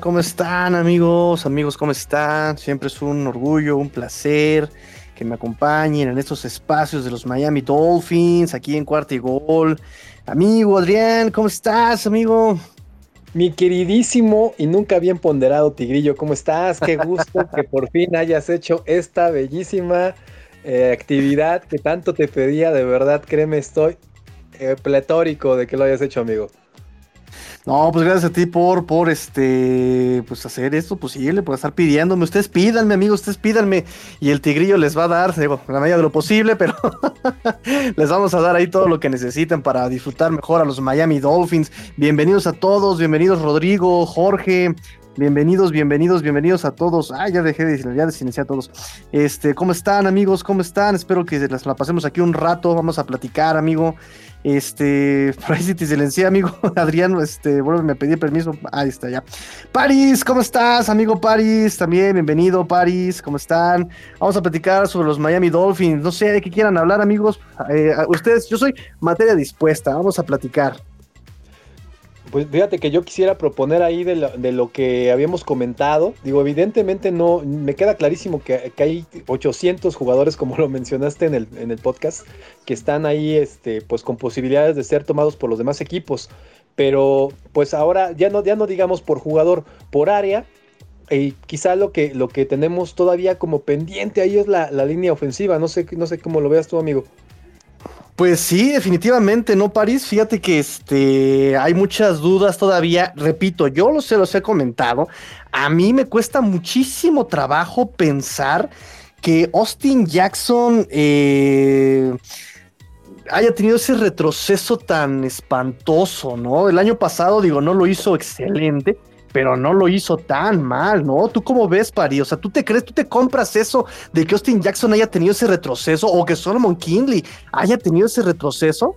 ¿Cómo están amigos? Amigos, ¿cómo están? Siempre es un orgullo, un placer que me acompañen en estos espacios de los Miami Dolphins, aquí en Cuarto y Gol. Amigo Adrián, ¿cómo estás, amigo? Mi queridísimo y nunca bien ponderado Tigrillo, ¿cómo estás? Qué gusto que por fin hayas hecho esta bellísima eh, actividad que tanto te pedía, de verdad, créeme, estoy eh, pletórico de que lo hayas hecho, amigo. No, pues gracias a ti por, por este, pues hacer esto posible, por estar pidiéndome. Ustedes pídanme, amigos, ustedes pídanme. Y el tigrillo les va a dar, la medida de lo posible, pero les vamos a dar ahí todo lo que necesiten para disfrutar mejor a los Miami Dolphins. Bienvenidos a todos, bienvenidos Rodrigo, Jorge, Bienvenidos, bienvenidos, bienvenidos a todos. Ah, ya dejé de ya a todos. Este, ¿cómo están, amigos? ¿Cómo están? Espero que las la pasemos aquí un rato. Vamos a platicar, amigo. Este, por ahí si te silencié, amigo Adrián, este, bueno, me pedí permiso. Ahí está, ya. Paris, ¿cómo estás, amigo Paris? También, bienvenido, Paris, ¿cómo están? Vamos a platicar sobre los Miami Dolphins. No sé de qué quieran hablar, amigos. Eh, ustedes, yo soy materia dispuesta. Vamos a platicar. Pues fíjate que yo quisiera proponer ahí de lo, que habíamos comentado. Digo, evidentemente no, me queda clarísimo que, hay 800 jugadores, como lo mencionaste en el, en el podcast, que están ahí este, pues con posibilidades de ser tomados por los demás equipos. Pero pues ahora ya no, ya no digamos por jugador, por área. Y quizá lo que, lo que tenemos todavía como pendiente ahí es la, la línea ofensiva. No sé, no sé cómo lo veas tú, amigo. Pues sí, definitivamente, ¿no, París? Fíjate que este, hay muchas dudas todavía. Repito, yo lo sé, los he comentado. A mí me cuesta muchísimo trabajo pensar que Austin Jackson eh, haya tenido ese retroceso tan espantoso, ¿no? El año pasado, digo, no lo hizo excelente pero no lo hizo tan mal, ¿no? ¿Tú cómo ves, Pari? O sea, ¿tú te crees, tú te compras eso de que Austin Jackson haya tenido ese retroceso o que Solomon Kinley haya tenido ese retroceso?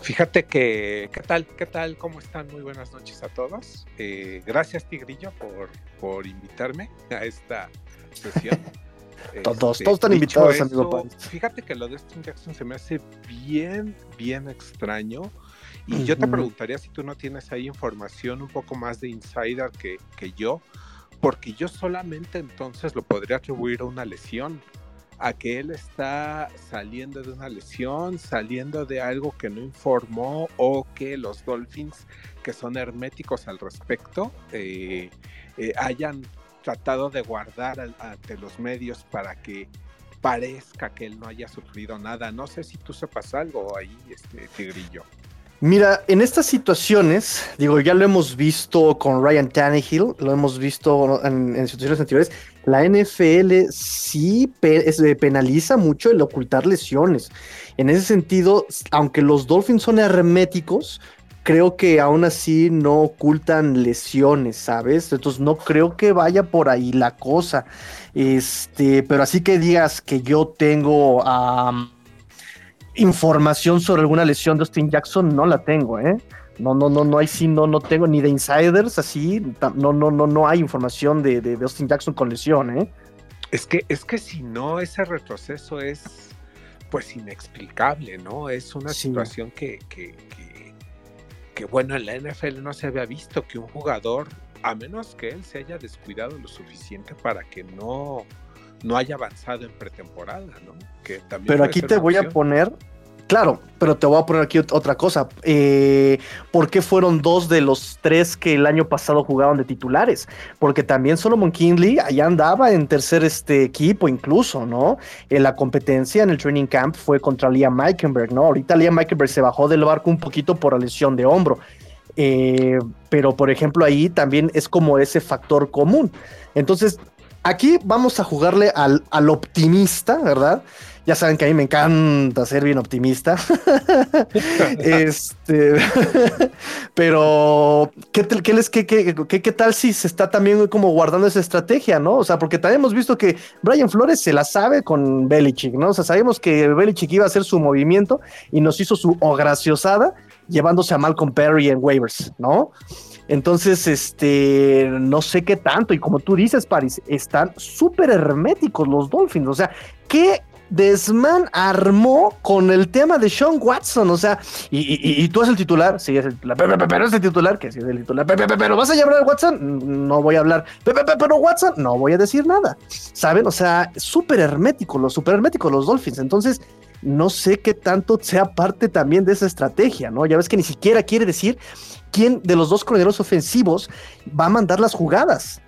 Fíjate que, ¿qué tal? ¿Qué tal? ¿Cómo están? Muy buenas noches a todos. Eh, gracias, Tigrillo, por, por invitarme a esta sesión. todos, todos están invitados, amigo Fíjate que lo de Austin Jackson se me hace bien, bien extraño y yo te preguntaría si tú no tienes ahí información un poco más de insider que, que yo, porque yo solamente entonces lo podría atribuir a una lesión, a que él está saliendo de una lesión, saliendo de algo que no informó o que los Dolphins, que son herméticos al respecto, eh, eh, hayan tratado de guardar ante los medios para que parezca que él no haya sufrido nada. No sé si tú sepas algo ahí, este Tigrillo. Mira, en estas situaciones, digo, ya lo hemos visto con Ryan Tannehill, lo hemos visto en, situaciones anteriores, la NFL sí eh, penaliza mucho el ocultar lesiones. En ese sentido, aunque los Dolphins son herméticos, creo que aún así no ocultan lesiones, ¿sabes? Entonces no creo que vaya por ahí la cosa. Este, pero así que digas que yo tengo a información sobre alguna lesión de Austin Jackson no la tengo, ¿eh? No, no, no, no hay sí, no, no tengo ni de insiders así, no, no, no, no hay información de, de, Austin Jackson con lesión, ¿eh? Es que, es que si no, ese retroceso es pues inexplicable, ¿no? Es una situación que, que, que, que, bueno, en la NFL no se había visto que un jugador, a menos que él se haya descuidado lo suficiente para que no, no haya avanzado en pretemporada, ¿no? Que también pero aquí te voy a poner, claro, pero te voy a poner aquí otra cosa. Eh, ¿Por qué fueron dos de los tres que el año pasado jugaban de titulares? Porque también Solomon Kinley allá andaba en tercer este equipo incluso, ¿no? En la competencia en el training camp fue contra Liam Meikenberg, ¿no? Ahorita Liam Meikenberg se bajó del barco un poquito por la lesión de hombro. Eh, pero por ejemplo ahí también es como ese factor común. Entonces, Aquí vamos a jugarle al, al optimista, ¿verdad? Ya saben que a mí me encanta ser bien optimista. este, pero, ¿qué, qué, les, qué, qué, tal si se está también como guardando esa estrategia, no? O sea, porque también hemos visto que Brian Flores se la sabe con Belichick, ¿no? O sea, sabemos que Belichick iba a hacer su movimiento y nos hizo su graciosada llevándose a Malcolm Perry en waivers, ¿no? Entonces, este, no sé qué tanto. Y como tú dices, Paris, están súper herméticos los Dolphins. O sea, ¿qué desmán armó con el tema de Sean Watson? O sea, y, tú eres el titular, sí, es el titular, pero es el titular, que sí es el titular, pero vas a llamar a Watson, no voy a hablar, pero Watson, no voy a decir nada, ¿saben? O sea, súper hermético, los súper herméticos los Dolphins, entonces no sé qué tanto sea parte también de esa estrategia, ¿no? Ya ves que ni siquiera quiere decir quién de los dos corredores ofensivos va a mandar las jugadas.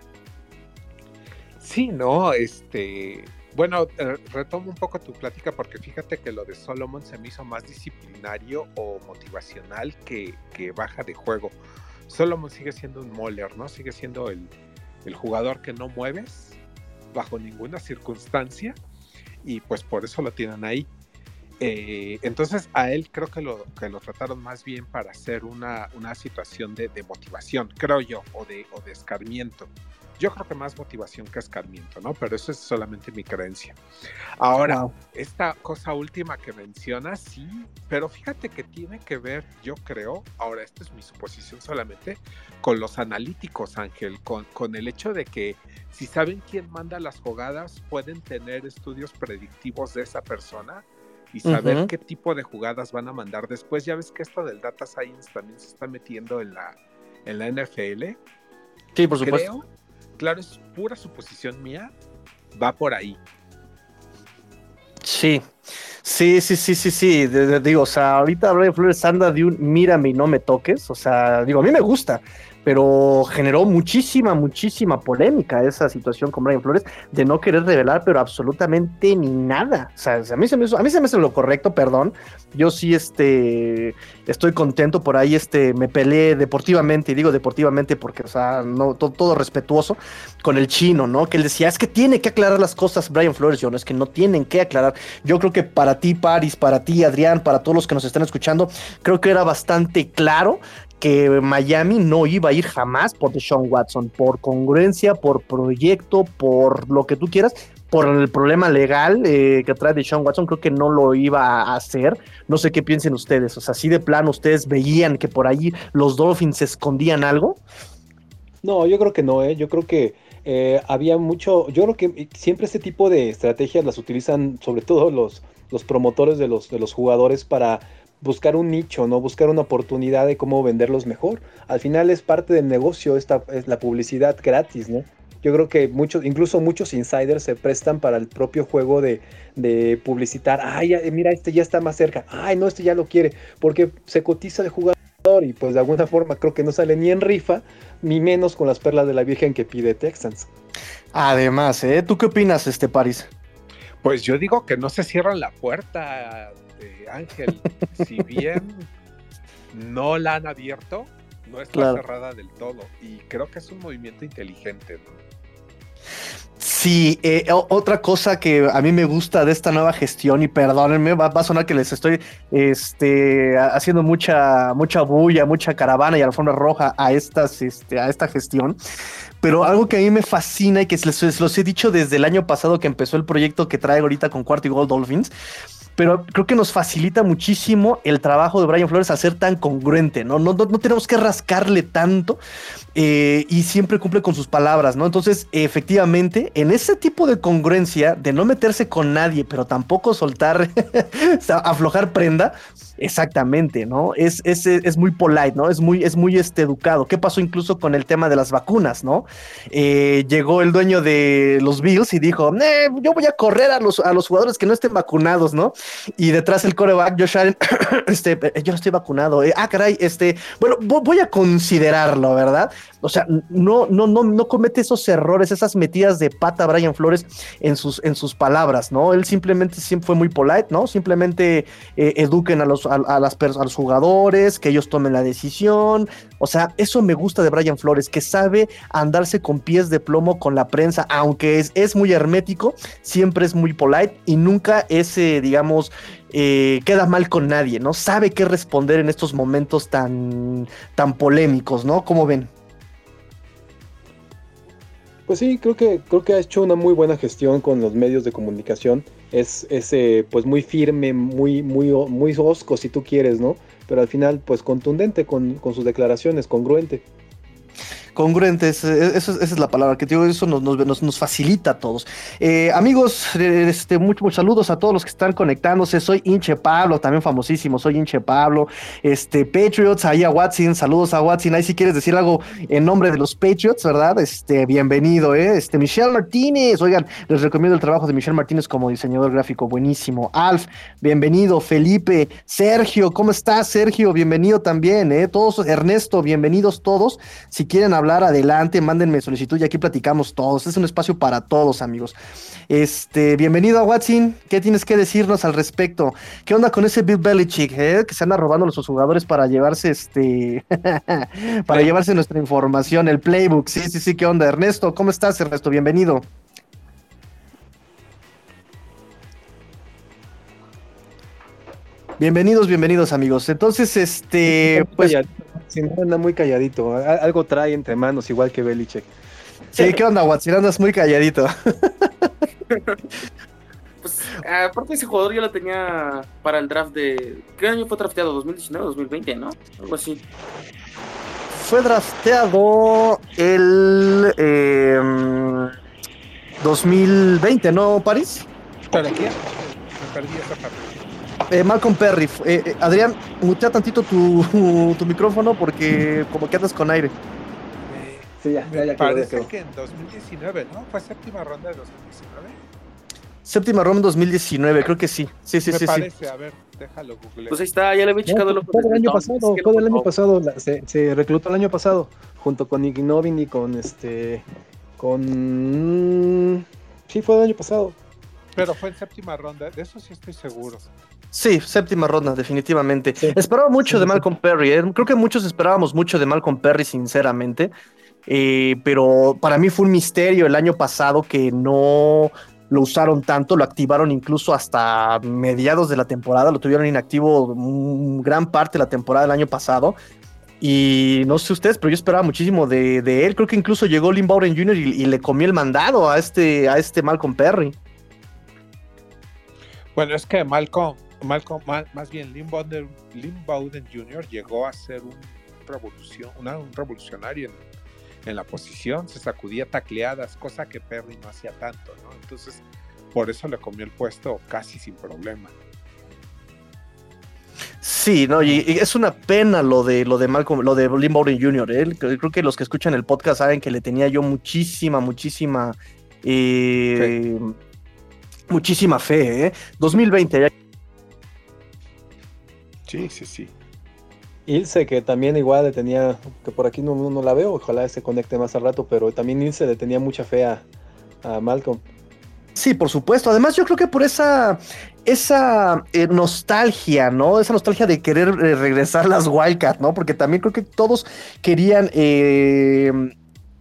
Sí, no, este, bueno, eh, retomo un poco tu plática porque fíjate que lo de Solomon se me hizo más disciplinario o motivacional que, baja de juego. Solomon sigue siendo un moller, ¿no? Sigue siendo el, jugador que no mueves bajo ninguna circunstancia y pues por eso lo tienen ahí. Eh, entonces a él creo que lo, que lo trataron más bien para hacer una, situación de, de, motivación, creo yo, o de, o de escarmiento. Yo creo que más motivación que escarmiento, ¿no? Pero eso es solamente mi creencia. Ahora, esta cosa última que mencionas, sí, pero fíjate que tiene que ver, yo creo, ahora esta es mi suposición solamente, con los analíticos, Ángel, con, con el hecho de que si saben quién manda las jugadas, pueden tener estudios predictivos de esa persona y saber qué tipo de jugadas van a mandar después. Ya ves que esto del data science también se está metiendo en la, en la NFL. Sí, por supuesto claro, es pura suposición mía, va por ahí. Sí, sí, sí, sí, sí, sí. digo, o sea, ahorita Brian Flores anda de un mírame y no me toques. O sea, digo, a mí me gusta, pero generó muchísima, muchísima polémica esa situación con Brian Flores de no querer revelar, pero absolutamente ni nada. O sea, a mí se me a mí se me hace lo correcto, perdón. Yo sí, este, estoy contento por ahí, este, me peleé deportivamente, y digo deportivamente porque, o sea, no, todo, respetuoso con el chino, ¿no? Que él decía, es que tiene que aclarar las cosas Brian Flores, yo no, es que no tienen que aclarar. Yo creo que para ti, Paris, para ti, Adrián, para todos los que nos están escuchando, creo que era bastante claro que Miami no iba a ir jamás por Deshaun Watson, por congruencia, por proyecto, por lo que tú quieras, por el problema legal eh, que trae Deshaun Watson, creo que no lo iba a hacer. No sé qué piensen ustedes. O sea, si de plano ustedes veían que por ahí los Dolphins escondían algo. No, yo creo que no, ¿eh? yo creo que eh, había mucho, yo creo que siempre este tipo de estrategias las utilizan sobre todo los, los promotores de los, de los jugadores para buscar un nicho, ¿no? Buscar una oportunidad de cómo venderlos mejor. Al final es parte del negocio, esta es la publicidad gratis, ¿no? Yo creo que muchos, incluso muchos insiders se prestan para el propio juego de, publicitar. Ay, mira, este ya está más cerca. Ay, no, este ya lo quiere. Porque se cotiza el jugador y pues de alguna forma creo que no sale ni en rifa, ni menos con las perlas de la Virgen que pide Texans. Además, ¿eh? ¿Tú qué opinas, este París? Pues yo digo que no se cierran la puerta Ángel, si bien no la han abierto, no está cerrada del todo. Y creo que es un movimiento inteligente, Sí, eh, otra cosa que a mí me gusta de esta nueva gestión, y perdónenme, va, a sonar que les estoy este, haciendo mucha, mucha bulla, mucha caravana y alfombra roja a, estas, este, a esta gestión, pero algo que a mí me fascina y que les, los he dicho desde el año pasado que empezó el proyecto que trae ahorita con Cuarto y Gold Dolphins, pero creo que nos facilita muchísimo el trabajo de Brian Flores a ser tan congruente, ¿no? No, no, tenemos que rascarle tanto eh, y siempre cumple con sus palabras, ¿no? Entonces, efectivamente, en ese tipo de congruencia, de no meterse con nadie, pero tampoco soltar, aflojar prenda, exactamente, ¿no? Es, es, es, muy polite, ¿no? Es muy, es muy este, educado. ¿Qué pasó incluso con el tema de las vacunas, ¿no? Eh, llegó el dueño de los Bills y dijo, eh, yo voy a correr a los, a los jugadores que no estén vacunados, ¿no? Y detrás el coreback, Josh Allen, este, eh, yo no estoy vacunado. Eh, ah, caray, este, bueno, voy a considerarlo, ¿verdad? O sea, no, no, no, no comete esos errores, esas metidas de pata Brian Flores en sus, en sus palabras, ¿no? Él simplemente siempre fue muy polite, ¿no? Simplemente eh, eduquen a los, a, las a los jugadores, que ellos tomen la decisión. O sea, eso me gusta de Brian Flores, que sabe andarse con pies de plomo con la prensa, aunque es, es muy hermético, siempre es muy polite y nunca ese, digamos, eh, queda mal con nadie, ¿no? Sabe qué responder en estos momentos tan, tan polémicos, ¿no? ¿Cómo ven? Pues sí, creo que, creo que ha hecho una muy buena gestión con los medios de comunicación. Es, ese pues muy firme, muy, muy, muy osco si tú quieres, ¿no? Pero al final, pues contundente con, con sus declaraciones, congruente. Congruentes, eso, esa es la palabra que digo, eso nos, nos, nos facilita a todos. Eh, amigos, este, muchos, saludos a todos los que están conectándose. Soy Inche Pablo, también famosísimo, soy Inche Pablo. Este, Patriots, ahí a Watson, saludos a Watson. Ahí si quieres decir algo en nombre de los Patriots, ¿verdad? Este, bienvenido, ¿eh? Este, Michelle Martínez, oigan, les recomiendo el trabajo de Michelle Martínez como diseñador gráfico, buenísimo. Alf, bienvenido. Felipe, Sergio, ¿cómo estás, Sergio? Bienvenido también, ¿eh? Todos, Ernesto, bienvenidos todos. Si quieren hablar, adelante, mándenme solicitud y aquí platicamos todos. Es un espacio para todos, amigos. Este, bienvenido a Watson. ¿Qué tienes que decirnos al respecto? ¿Qué onda con ese Bill Belichick, eh? Que se anda robando a los jugadores para llevarse este, para llevarse nuestra información, el playbook. Sí, sí, sí, ¿qué onda? Ernesto, ¿cómo estás, Ernesto? Bienvenido. Bienvenidos, bienvenidos amigos. Entonces, este, pues... Si no, anda muy calladito. Algo trae entre manos, igual que Belichick. Sí, ¿qué onda, Watson? Andas muy calladito. pues, aparte ese jugador yo lo tenía para el draft de... ¿Qué año fue drafteado? ¿2019 2020, no? Algo así. Fue drafteado el... 2020, em, ¿no, París? ¿Para qué? Me perdí esa parte. Eh, Malcolm Perry. Eh, eh, Adrián, mutea tantito tu, tu, micrófono porque como que andas con aire. Sí, ya, ya, ya parece que en 2019, ¿no? ¿Fue séptima ronda de 2019? Séptima ronda 2019, creo que sí. Sí, sí, Me sí. Parece, a ver, déjalo google. Pues ahí está, ya le había checado lo Todo el año pasado, todo el año pasado, se, se, reclutó el año pasado, junto con Ignovin y con este. con. Sí, fue el año pasado. Pero fue en séptima ronda, de eso sí estoy seguro. Sí, séptima ronda, definitivamente. Esperaba mucho de Malcolm Perry. ¿eh? Creo que muchos esperábamos mucho de Malcolm Perry, sinceramente. Eh, pero para mí fue un misterio el año pasado que no lo usaron tanto, lo activaron incluso hasta mediados de la temporada, lo tuvieron inactivo gran parte de la temporada del año pasado. Y no sé ustedes, pero yo esperaba muchísimo de, él. Creo que incluso llegó Lynn Bowden Jr. Y, y, le comió el mandado a este, a este Malcolm Perry. Bueno, es que Malcolm, Malcolm, más bien Lynn Bowden, Jr. llegó a ser un, revolución, un revolucionario en, la posición, se sacudía tacleadas, cosa que Perry no hacía tanto, ¿no? Entonces, por eso le comió el puesto casi sin problema. Sí, no, y, es una pena lo de lo de Malcolm, lo de Lynn Bowden Jr. ¿eh? Creo que los que escuchan el podcast saben que le tenía yo muchísima, muchísima, eh, muchísima fe. ¿eh? 2020 ya Sí, sí, sí. Ilse, que también igual le tenía, que por aquí no, no la veo, ojalá se conecte más al rato, pero también Ilse le tenía mucha fe a, Malcolm. Sí, por supuesto. Además, yo creo que por esa, esa eh, nostalgia, ¿no? Esa nostalgia de querer eh, regresar las Wildcats, ¿no? Porque también creo que todos querían eh,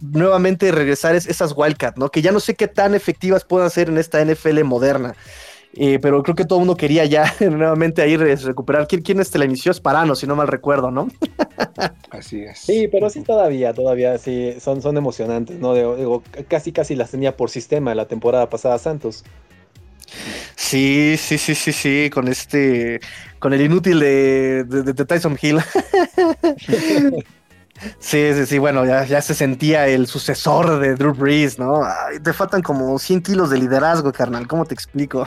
nuevamente regresar esas Wildcats, ¿no? Que ya no sé qué tan efectivas puedan ser en esta NFL moderna. Eh, pero creo que todo el mundo quería ya nuevamente ahí recuperar. ¿Quién, quién este la inició? Es Parano, si no mal recuerdo, ¿no? Así es. Sí, pero sí todavía, todavía, sí, son, son emocionantes, ¿no? Digo, casi, casi las tenía por sistema la temporada pasada Santos. Sí, sí, sí, sí, sí, con este, con el inútil de, de Tyson Hill. Sí, sí, sí, bueno, ya, ya se sentía el sucesor de Drew Brees, ¿no? te faltan como 100 kilos de liderazgo, carnal, ¿cómo te explico?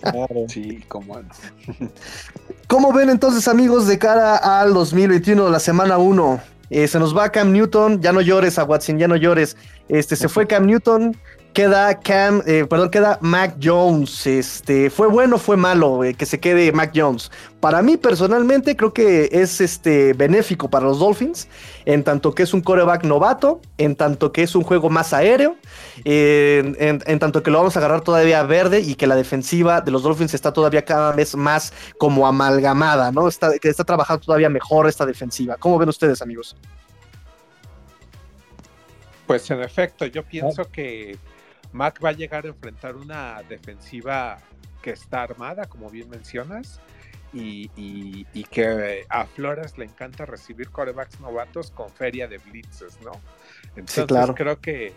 Claro. Sí, cómo no. ¿Cómo ven entonces, amigos, de cara al 2021, la semana 1? Eh, se nos va Cam Newton, ya no llores a Watson, ya no llores. Este, se fue Cam Newton, queda Cam, eh, perdón, queda Mac Jones. Este, fue bueno, fue malo eh, que se quede Mac Jones. Para mí personalmente creo que es este benéfico para los Dolphins, en tanto que es un coreback novato, en tanto que es un juego más aéreo, en, tanto que lo vamos a agarrar todavía verde y que la defensiva de los Dolphins está todavía cada vez más como amalgamada, ¿no? Está, que está trabajando todavía mejor esta defensiva. ¿Cómo ven ustedes, amigos? Pues en efecto, yo pienso que Mac va a llegar a enfrentar una defensiva que está armada, como bien mencionas, y, que a Flores le encanta recibir corebacks novatos con feria de blitzes, ¿no? Entonces creo que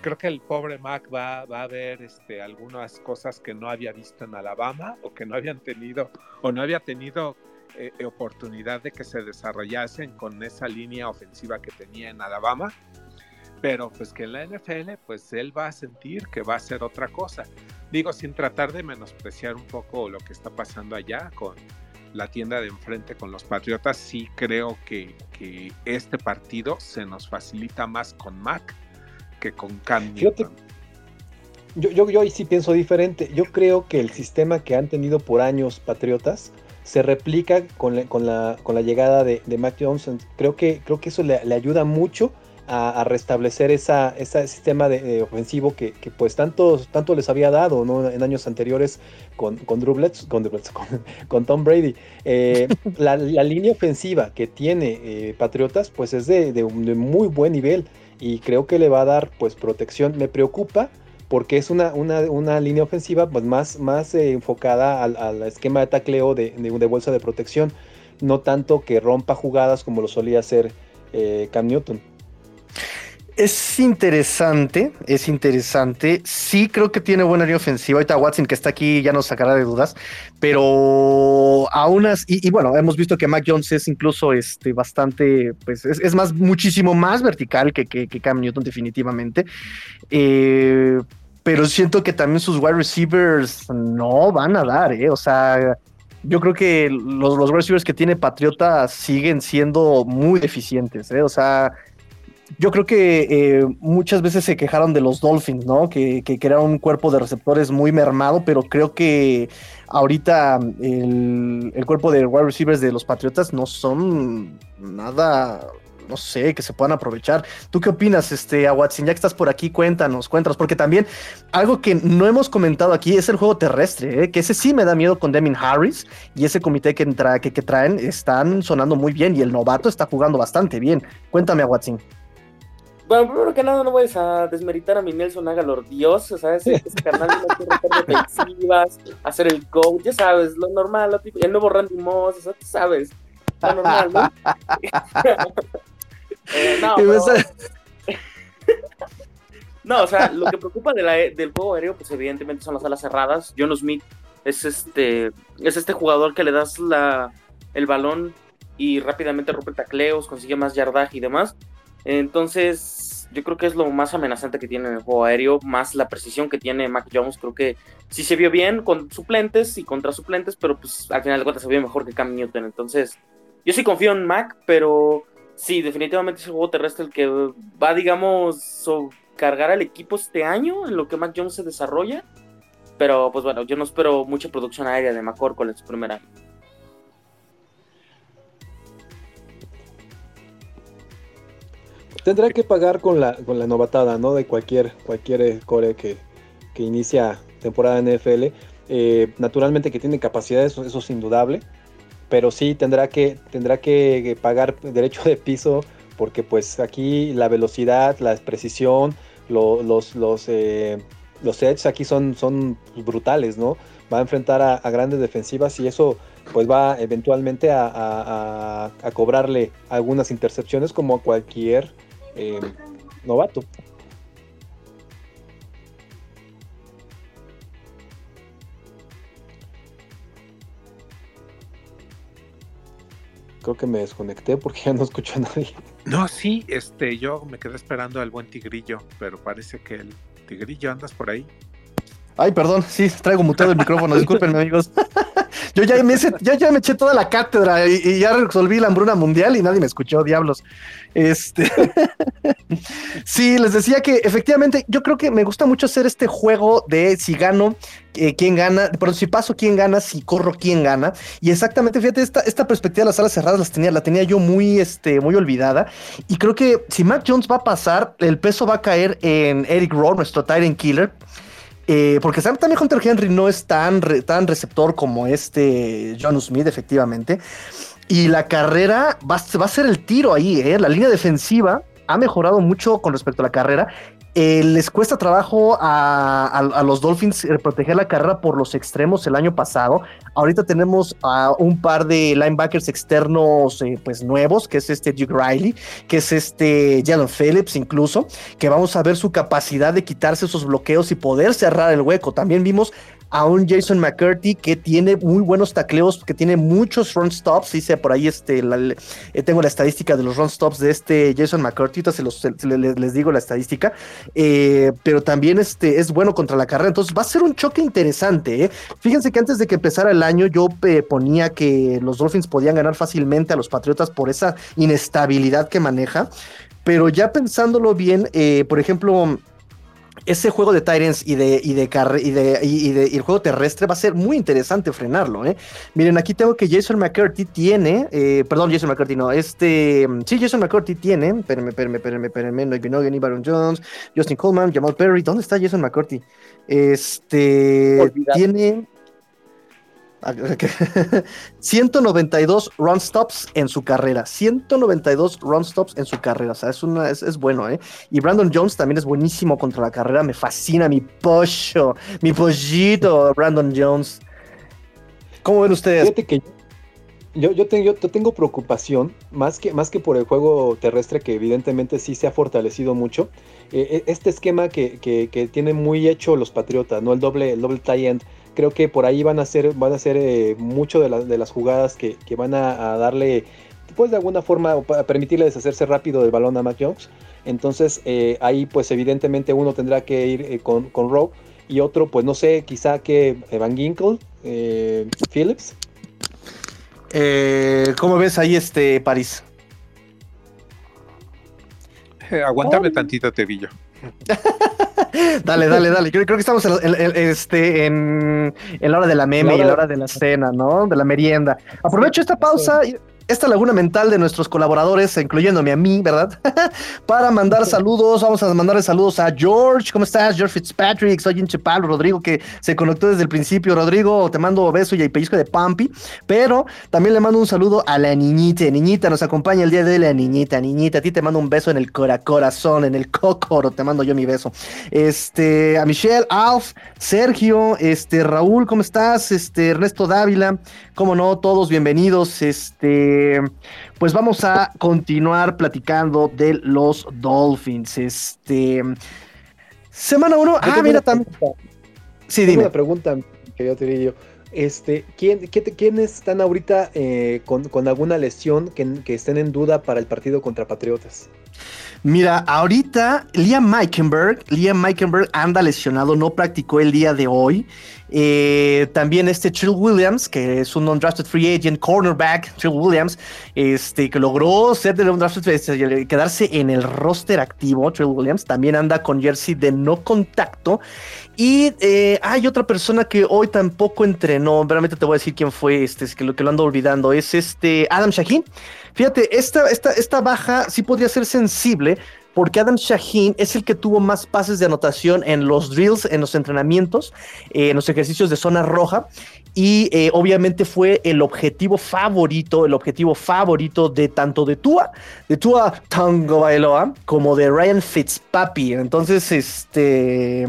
creo que el pobre Mac va, a ver este, algunas cosas que no había visto en Alabama o que no habían tenido o no había tenido eh, oportunidad de que se desarrollasen con esa línea ofensiva que tenía en Alabama, pero pues que en la NFL pues él va a sentir que va a ser otra cosa. Digo, sin tratar de menospreciar un poco lo que está pasando allá con la tienda de enfrente con los Patriotas, sí creo que, que este partido se nos facilita más con Mac que con Cam Newton. Yo, yo, yo ahí sí pienso diferente. Yo creo que el sistema que han tenido por años Patriotas se replica con la, con la, con la llegada de, de, Mac Johnson. Creo que, creo que eso le, le ayuda mucho a, a, restablecer esa, ese sistema de, de ofensivo que, que, pues tanto, tanto les había dado ¿no? en años anteriores con, con, con, con, con, Tom Brady. Eh, la, la, línea ofensiva que tiene eh, Patriotas pues es de, de, muy buen nivel y creo que le va a dar pues protección. Me preocupa porque es una, una, una línea ofensiva pues, más, más eh, enfocada al, al, esquema de tacleo de, de, de, bolsa de protección, no tanto que rompa jugadas como lo solía hacer eh, Cam Newton. Es interesante, es interesante. Sí creo que tiene buena línea ofensiva. Ahorita Watson que está aquí ya nos sacará de dudas, pero aún así, y, bueno, hemos visto que Mac Jones es incluso este, bastante, pues es, más, muchísimo más vertical que, que, Cam Newton definitivamente. Eh, pero siento que también sus wide receivers no van a dar, ¿eh? O sea, yo creo que los, los wide receivers que tiene Patriota siguen siendo muy deficientes, ¿eh? O sea, yo creo que eh, muchas veces se quejaron de los Dolphins, ¿no? Que, que, que, un cuerpo de receptores muy mermado, pero creo que ahorita el, el, cuerpo de wide receivers de los Patriotas no son nada, no sé, que se puedan aprovechar. ¿Tú qué opinas, este, a Watson? Ya que estás por aquí, cuéntanos, cuéntanos, porque también algo que no hemos comentado aquí es el juego terrestre, ¿eh? que ese sí me da miedo con Demin Harris y ese comité que, tra que, que traen están sonando muy bien y el novato está jugando bastante bien. Cuéntame, a Watson. Bueno, primero que nada, no vayas a desmeritar a mi Nelson Agalor, Dios, o sea, ese, ese carnal no quiere romper defensivas, hacer el coach, ya sabes, lo normal, lo el nuevo Randy Moss, o sea, tú sabes, lo normal, ¿no? eh, no, no. no, o sea, lo que preocupa de la, del juego aéreo, pues evidentemente son las alas cerradas. John Smith es este, es este jugador que le das la, el balón y rápidamente rompe tacleos, consigue más yardaje y demás. Entonces, yo creo que es lo más amenazante que tiene en el juego aéreo, más la precisión que tiene Mac Jones. Creo que sí se vio bien con suplentes y contra suplentes, pero pues al final de cuentas se vio mejor que Cam Newton. Entonces, yo sí confío en Mac, pero sí, definitivamente es el juego terrestre el que va, digamos, cargar al equipo este año en lo que Mac Jones se desarrolla. Pero pues bueno, yo no espero mucha producción aérea de McCorkle en su primer año. Tendrá que pagar con la, con la novatada, ¿no? De cualquier, cualquier core que, que inicia temporada en NFL. Eh, naturalmente que tiene capacidad, eso, es indudable. Pero sí tendrá que, tendrá que pagar derecho de piso. Porque pues aquí la velocidad, la precisión, lo, los, los, eh, los sets aquí son, son brutales, ¿no? Va a enfrentar a, a grandes defensivas y eso pues va eventualmente a, a, a, cobrarle algunas intercepciones como a cualquier eh, novato. Creo que me desconecté porque ya no escucho a nadie. No, sí, este, yo me quedé esperando al buen tigrillo, pero parece que el tigrillo andas por ahí. Ay, perdón, sí, traigo mutado el micrófono, disculpen amigos. Yo ya me, eché toda la cátedra y, ya resolví la hambruna mundial y nadie me escuchó, diablos. Este. sí, les decía que efectivamente yo creo que me gusta mucho hacer este juego de si gano, eh, quién gana, pero si paso, quién gana, si corro, quién gana. Y exactamente, fíjate, esta, esta perspectiva de las salas cerradas las tenía, la tenía yo muy, este, muy olvidada. Y creo que si Mac Jones va a pasar, el peso va a caer en Eric Rowe, nuestro Tyrant Killer. Eh, porque también Hunter Henry no es tan, tan receptor como este John Smith, efectivamente. Y la carrera va, va, a ser el tiro ahí, ¿eh? La línea defensiva ha mejorado mucho con respecto a la carrera. Eh, les cuesta trabajo a, los Dolphins proteger la carrera por los extremos el año pasado. Ahorita tenemos a un par de linebackers externos eh, pues nuevos, que es este Duke Riley, que es este Jalen Phillips incluso, que vamos a ver su capacidad de quitarse esos bloqueos y poder cerrar el hueco. También vimos a un Jason McCurdy que tiene muy buenos tacleos, que tiene muchos run stops. Dice por ahí, este, eh, tengo la estadística de los run stops de este Jason McCurdy, se, los, les, digo la estadística, eh, pero también este, es bueno contra la carrera. Entonces va a ser un choque interesante. ¿eh? Fíjense que antes de que empezara el año, yo ponía que los Dolphins podían ganar fácilmente a los Patriotas por esa inestabilidad que maneja. Pero ya pensándolo bien, por ejemplo, ese juego de Tyrants y de, y de, y de, y de el juego terrestre va a ser muy interesante frenarlo, ¿eh? Miren, aquí tengo que Jason McCurdy tiene, eh, perdón, Jason McCurdy no, este, sí, Jason McCurdy tiene, espérenme, espérenme, espérenme, espérenme, Noy Binogan, Baron Jones, Justin Coleman, Jamal Perry, ¿dónde está Jason McCurdy? Este, tiene, 192 run stops en su carrera. 192 run stops en su carrera. O sea, es, una, es, bueno, ¿eh? Y Brandon Jones también es buenísimo contra la carrera. Me fascina mi pollo, mi pollito, Brandon Jones. ¿Cómo ven ustedes? Fíjate que yo, yo, tengo, yo tengo preocupación, más que, más que por el juego terrestre, que evidentemente sí se ha fortalecido mucho. Eh, eh, este esquema que, que, tiene muy hecho los Patriotas, ¿no? El doble, el doble tie end creo que por ahí van a ser, van a ser eh, mucho de, de, las jugadas que, van a, darle, pues de alguna forma, a permitirle deshacerse rápido del balón a Mac Jones. Entonces eh, ahí pues evidentemente uno tendrá que ir eh, con, con Rowe y otro pues no sé, quizá que Van Ginkle, Phillips. ¿Cómo ves ahí este París? aguántame tantito, Tevillo. dale, dale, dale. Creo, creo que estamos en, este, en, en, la hora de la meme y en la hora de la cena, ¿no? De la merienda. Aprovecho esta pausa esta laguna mental de nuestros colaboradores, incluyéndome a mí, ¿verdad? Para mandar saludos, vamos a mandarle saludos a George, ¿cómo estás? George Fitzpatrick, soy Pablo, Rodrigo, que se conectó desde el principio. Rodrigo, te mando beso y pellizco de Pampi, pero también le mando un saludo a la niñita. Niñita, nos acompaña el día de hoy la niñita. Niñita, a ti te mando un beso en el cora corazón, en el cocoro, te mando yo mi beso. Este, a Michelle, Alf, Sergio, este, Raúl, ¿cómo estás? Este, Ernesto Dávila, cómo no, todos bienvenidos, este. Pues vamos a continuar platicando de los Dolphins. Este. Semana 1. Ah, mira, también. Sí, dime. Una pregunta que yo te digo. Este, ¿quién, ¿Quiénes están ahorita eh, con, alguna lesión que, que, estén en duda para el partido contra Patriotas? Mira, ahorita Liam Meikenberg, Liam Meikenberg anda lesionado, no practicó el día de hoy. Eh, también este Trill Williams, que es un undrafted free agent, cornerback, Trill Williams, este, que logró ser de undrafted, quedarse en el roster activo, Trill Williams, también anda con jersey de no contacto. Y eh, hay otra persona que hoy tampoco entrenó, realmente te voy a decir quién fue, este, es que lo que lo ando olvidando, es este Adam Shaheen. Fíjate, esta, esta, esta baja sí podría ser sensible porque Adam Shaheen es el que tuvo más pases de anotación en los drills, en los entrenamientos, eh, en los ejercicios de zona roja. Y eh, obviamente fue el objetivo favorito, el objetivo favorito de tanto de Tua, de Tua Tango Bailoa, como de Ryan Fitzpapi. Entonces, este,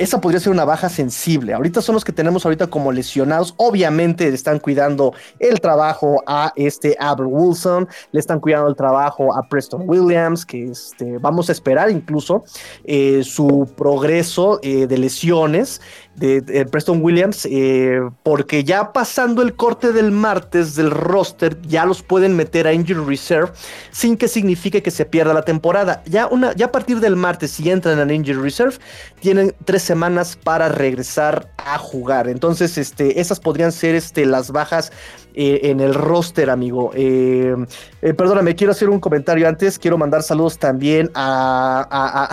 esa podría ser una baja sensible. Ahorita son los que tenemos ahorita como lesionados. Obviamente le están cuidando el trabajo a este Albert Wilson, le están cuidando el trabajo a Preston Williams, que este, vamos a esperar incluso eh, su progreso eh, de lesiones de, Preston Williams, eh, porque ya pasando el corte del martes del roster, ya los pueden meter a Injury Reserve sin que signifique que se pierda la temporada. Ya, una, ya a partir del martes, si entran en Injury Reserve, tienen tres semanas para regresar a jugar. Entonces, este, esas podrían ser este, las bajas eh, en el roster, amigo. Eh, eh, perdóname, quiero hacer un comentario antes. Quiero mandar saludos también a,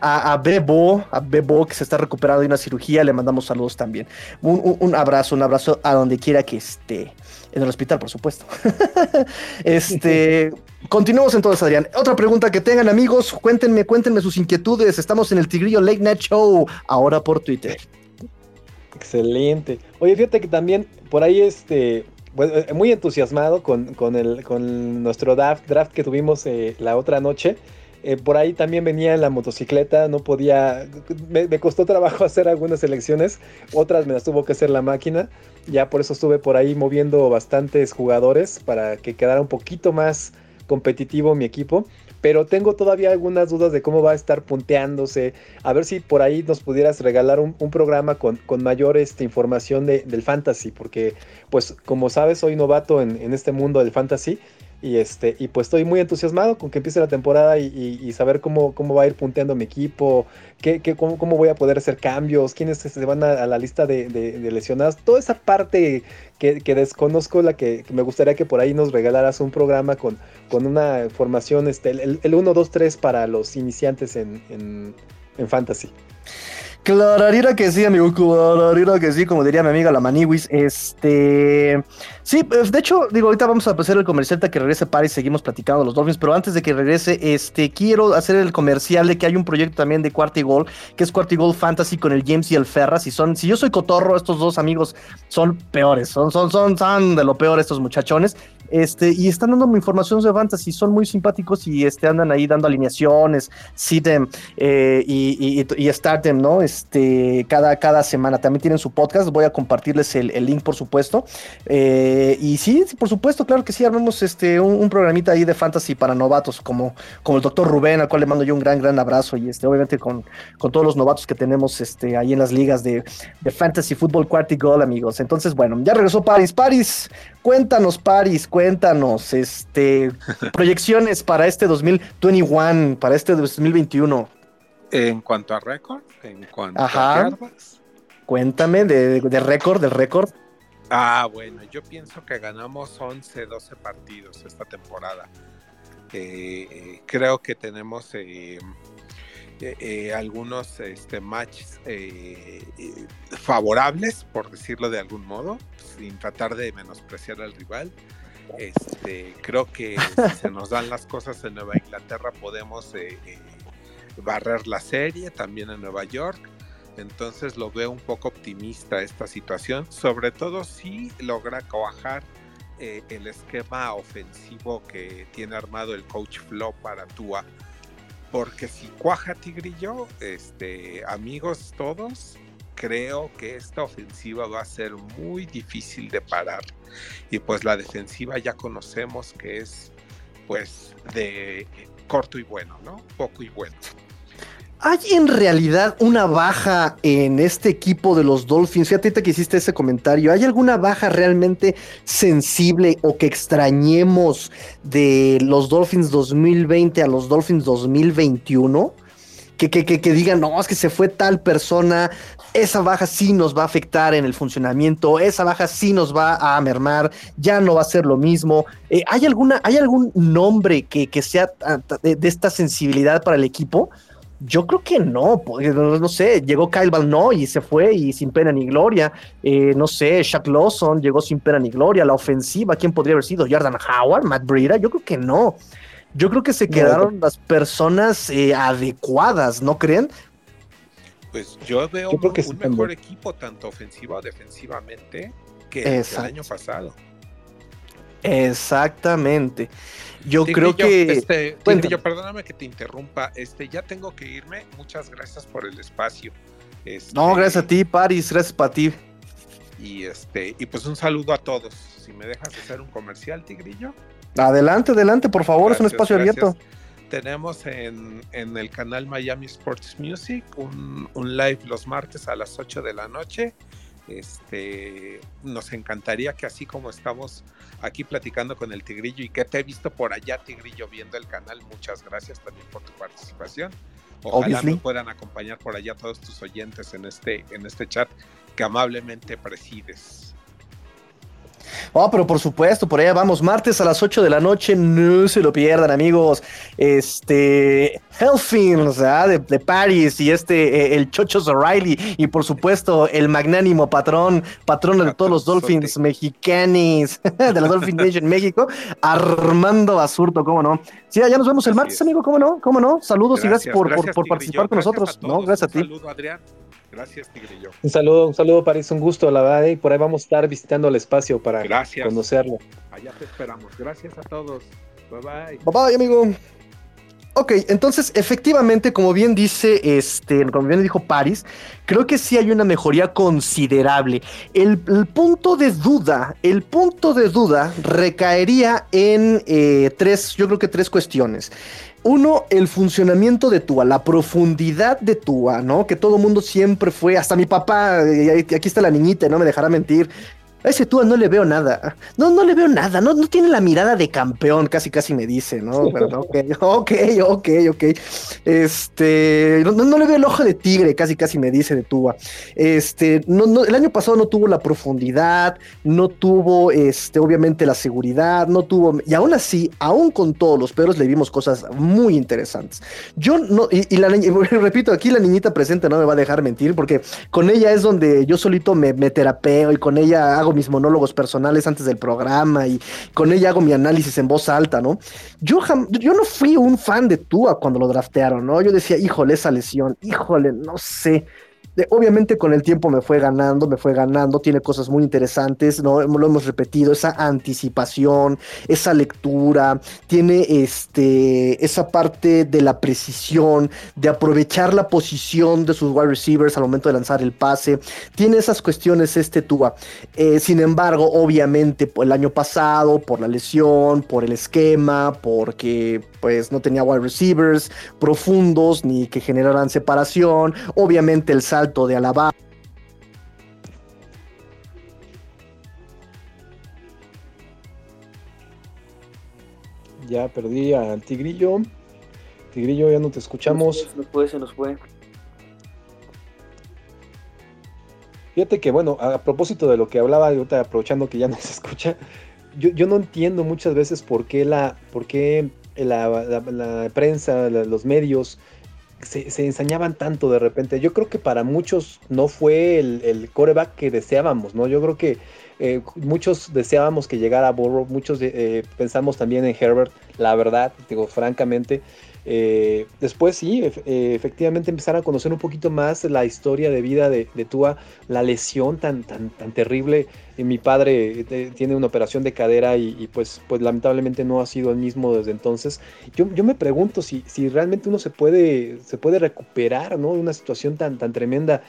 a, Bebo, a Bebo, que se está recuperando de una cirugía. Le mandamos saludos también. Un, abrazo, un abrazo a donde quiera que esté. En el hospital, por supuesto. este. Continuamos entonces, Adrián. Otra pregunta que tengan, amigos. Cuéntenme, cuéntenme sus inquietudes. Estamos en el Tigrillo Late Night Show, ahora por Twitter. Excelente. Oye, fíjate que también por ahí este, eh, muy entusiasmado con, el, con nuestro draft, que tuvimos eh, la otra noche. Eh, por ahí también venía en la motocicleta, no podía, me, costó trabajo hacer algunas selecciones, otras me las tuvo que hacer la máquina, ya por eso estuve por ahí moviendo bastantes jugadores para que quedara un poquito más competitivo mi equipo. Pero tengo todavía algunas dudas de cómo va a estar punteándose. A ver si por ahí nos pudieras regalar un, programa con, con mayor este, información de, del fantasy, porque pues como sabes soy novato en, en este mundo del fantasy. Y, este, y pues estoy muy entusiasmado con que empiece la temporada y, saber cómo, cómo va a ir punteando mi equipo, qué, qué, cómo, cómo, voy a poder hacer cambios, quiénes se van a, la lista de, de, lesionados. Toda esa parte que, desconozco, la que, me gustaría que por ahí nos regalaras un programa con, con una formación, este, el, el 1, 2, 3 para los iniciantes en, en, en Fantasy. Clararira que sí, amigo, clararira que sí, como diría mi amiga la Maniwis. Este. Sí, pues, de hecho, digo, ahorita vamos a hacer el comercial de que regrese Paris, seguimos platicando los Dolphins, pero antes de que regrese, este, quiero hacer el comercial de que hay un proyecto también de Gol, que es Gol Fantasy con el James y el Ferras. Y son, si yo soy cotorro, estos dos amigos son peores, son, son, son, son de lo peor estos muchachones. Este, y están dando información de fantasy, son muy simpáticos y este, andan ahí dando alineaciones, sitem eh, y, y, them, ¿no? Este, cada, semana. También tienen su podcast, voy a compartirles el, link, por supuesto. Eh, y sí, por supuesto, claro que sí, armamos este, un, programita ahí de fantasy para novatos, como, el doctor Rubén, al cual le mando yo un gran, gran abrazo. Y obviamente con, todos los novatos que tenemos ahí en las ligas de, Fantasy Football Quarty Goal, amigos. Entonces, bueno, ya regresó Paris. Paris, cuéntanos, Paris, cuéntanos, este, proyecciones para este 2021, para este 2021. En cuanto a récord, en cuanto a Cuéntame de, récord, del récord. Ah, bueno, yo pienso que ganamos 11, 12 partidos esta temporada. Eh, creo que tenemos eh, eh, algunos este, matches favorables, por decirlo de algún modo, sin tratar de menospreciar al rival. Este, creo que si se nos dan las cosas en Nueva Inglaterra podemos eh, eh, barrer la serie, también en Nueva York. Entonces lo veo un poco optimista esta situación, sobre todo si logra cuajar eh, el esquema ofensivo que tiene armado el coach Flo para Tua. Porque si cuaja Tigrillo, este, amigos todos, creo que esta ofensiva va a ser muy difícil de parar. Y pues la defensiva ya conocemos que es pues de corto y bueno, ¿no? Poco y bueno. ¿Hay en realidad una baja en este equipo de los Dolphins? Fíjate que hiciste ese comentario. ¿Hay alguna baja realmente sensible o que extrañemos de los Dolphins 2020 a los Dolphins 2021? Que, que, que, que, digan, no, es que se fue tal persona, esa baja sí nos va a afectar en el funcionamiento, esa baja sí nos va a mermar, ya no va a ser lo mismo. Eh, ¿hay, alguna, ¿Hay algún nombre que, sea de, esta sensibilidad para el equipo? Yo creo que no, no, sé, llegó Kyle no y se fue y sin pena ni gloria. Eh, no sé, Shaq Lawson llegó sin pena ni gloria. La ofensiva, ¿quién podría haber sido? Jordan Howard, Matt Breida, yo creo que no. Yo creo que se quedaron las personas eh, adecuadas, ¿no creen? Pues yo veo un, mejor equipo, tanto ofensiva o defensivamente, que el año pasado. Exactamente. Yo creo que. Este, yo, perdóname que te interrumpa. Este, ya tengo que irme. Muchas gracias por el espacio. Este, no, gracias a ti, Paris. Gracias para ti. Y este, y pues un saludo a todos. Si me dejas hacer un comercial, Tigrillo. Adelante, adelante, por favor, es un espacio abierto. Tenemos en, el canal Miami Sports Music un, live los martes a las 8 de la noche. Este, nos encantaría que así como estamos aquí platicando con el Tigrillo y que te he visto por allá, Tigrillo, viendo el canal, muchas gracias también por tu participación. Ojalá me puedan acompañar por allá todos tus oyentes en este, en este chat que amablemente presides. Oh, pero por supuesto, por allá vamos, martes a las 8 de la noche, no se lo pierdan, amigos. Este, Hellfin, o sea, de, de Paris y este, eh, el Chochos O'Reilly y por supuesto el magnánimo patrón, patrón de todos los Dolphins mexicanis, de la Dolphin Nation México, Armando Basurto, ¿cómo no? Sí, ya nos vemos el martes, amigo, ¿cómo no? ¿Cómo no? Saludos y gracias por, por, participar con nosotros, ¿no? Gracias a ti. Saludo, Adrián. Gracias, Tigrillo. Un saludo, un saludo, París, un gusto, la verdad, y por ahí vamos a estar visitando el espacio para conocerlo. Allá te esperamos. Gracias a todos. Bye bye. Bye bye, amigo. Ok, entonces efectivamente, como bien dice, este, como bien dijo Paris, creo que sí hay una mejoría considerable. El, punto de duda, el punto de duda recaería en eh, tres, yo creo que tres cuestiones. Uno, el funcionamiento de Tua, la profundidad de Tua, ¿no? Que todo mundo siempre fue, hasta mi papá, eh, aquí está la niñita, no me dejará mentir, a ese Tua no le veo nada. No, no le veo nada. No, no tiene la mirada de campeón, casi casi me dice, ¿no? Pero, ok, ok, ok, ok. Este, no, no, le veo el ojo de tigre, casi casi me dice de Tua. Este, no, no, el año pasado no tuvo la profundidad, no tuvo, este, obviamente la seguridad, no tuvo, y aún así, aún con todos los perros, le vimos cosas muy interesantes. Yo no, y, y la repito, aquí la niñita presente no me va a dejar mentir, porque con ella es donde yo solito me, me terapeo y con ella hago mis monólogos personales antes del programa y con ella hago mi análisis en voz alta, ¿no? Yo, yo no fui un fan de Tua cuando lo draftearon, ¿no? Yo decía, híjole, esa lesión, híjole, no sé obviamente con el tiempo me fue ganando, me fue ganando, tiene cosas muy interesantes, ¿no? Lo hemos repetido, esa anticipación, esa lectura, tiene este, esa parte de la precisión, de aprovechar la posición de sus wide receivers al momento de lanzar el pase, tiene esas cuestiones este Tua. Eh, sin embargo, obviamente el año pasado, por la lesión, por el esquema, porque pues no tenía wide receivers profundos ni que generaran separación, obviamente el salto de Alabama. Ya perdí al Tigrillo. Tigrillo, ya no te escuchamos. Se nos fue, se nos fue. Fíjate que, bueno, a propósito de lo que hablaba, ahorita aprovechando que ya no se escucha, yo, no entiendo muchas veces por qué la, por qué la, la prensa, los medios se, ensañaban tanto de repente. Yo creo que para muchos no fue el, coreback que deseábamos, ¿no? Yo creo que eh, muchos deseábamos que llegara Burrow, muchos eh, pensamos también en Herbert, la verdad, digo, francamente. Eh, después sí, efectivamente empezar a conocer un poquito más la historia de vida de, Tua, la lesión tan, tan, tan terrible mi padre eh, tiene una operación de cadera y, pues, pues lamentablemente no ha sido el mismo desde entonces. Yo, yo me pregunto si, si realmente uno se puede, se puede recuperar ¿no? de una situación tan, tan tremenda,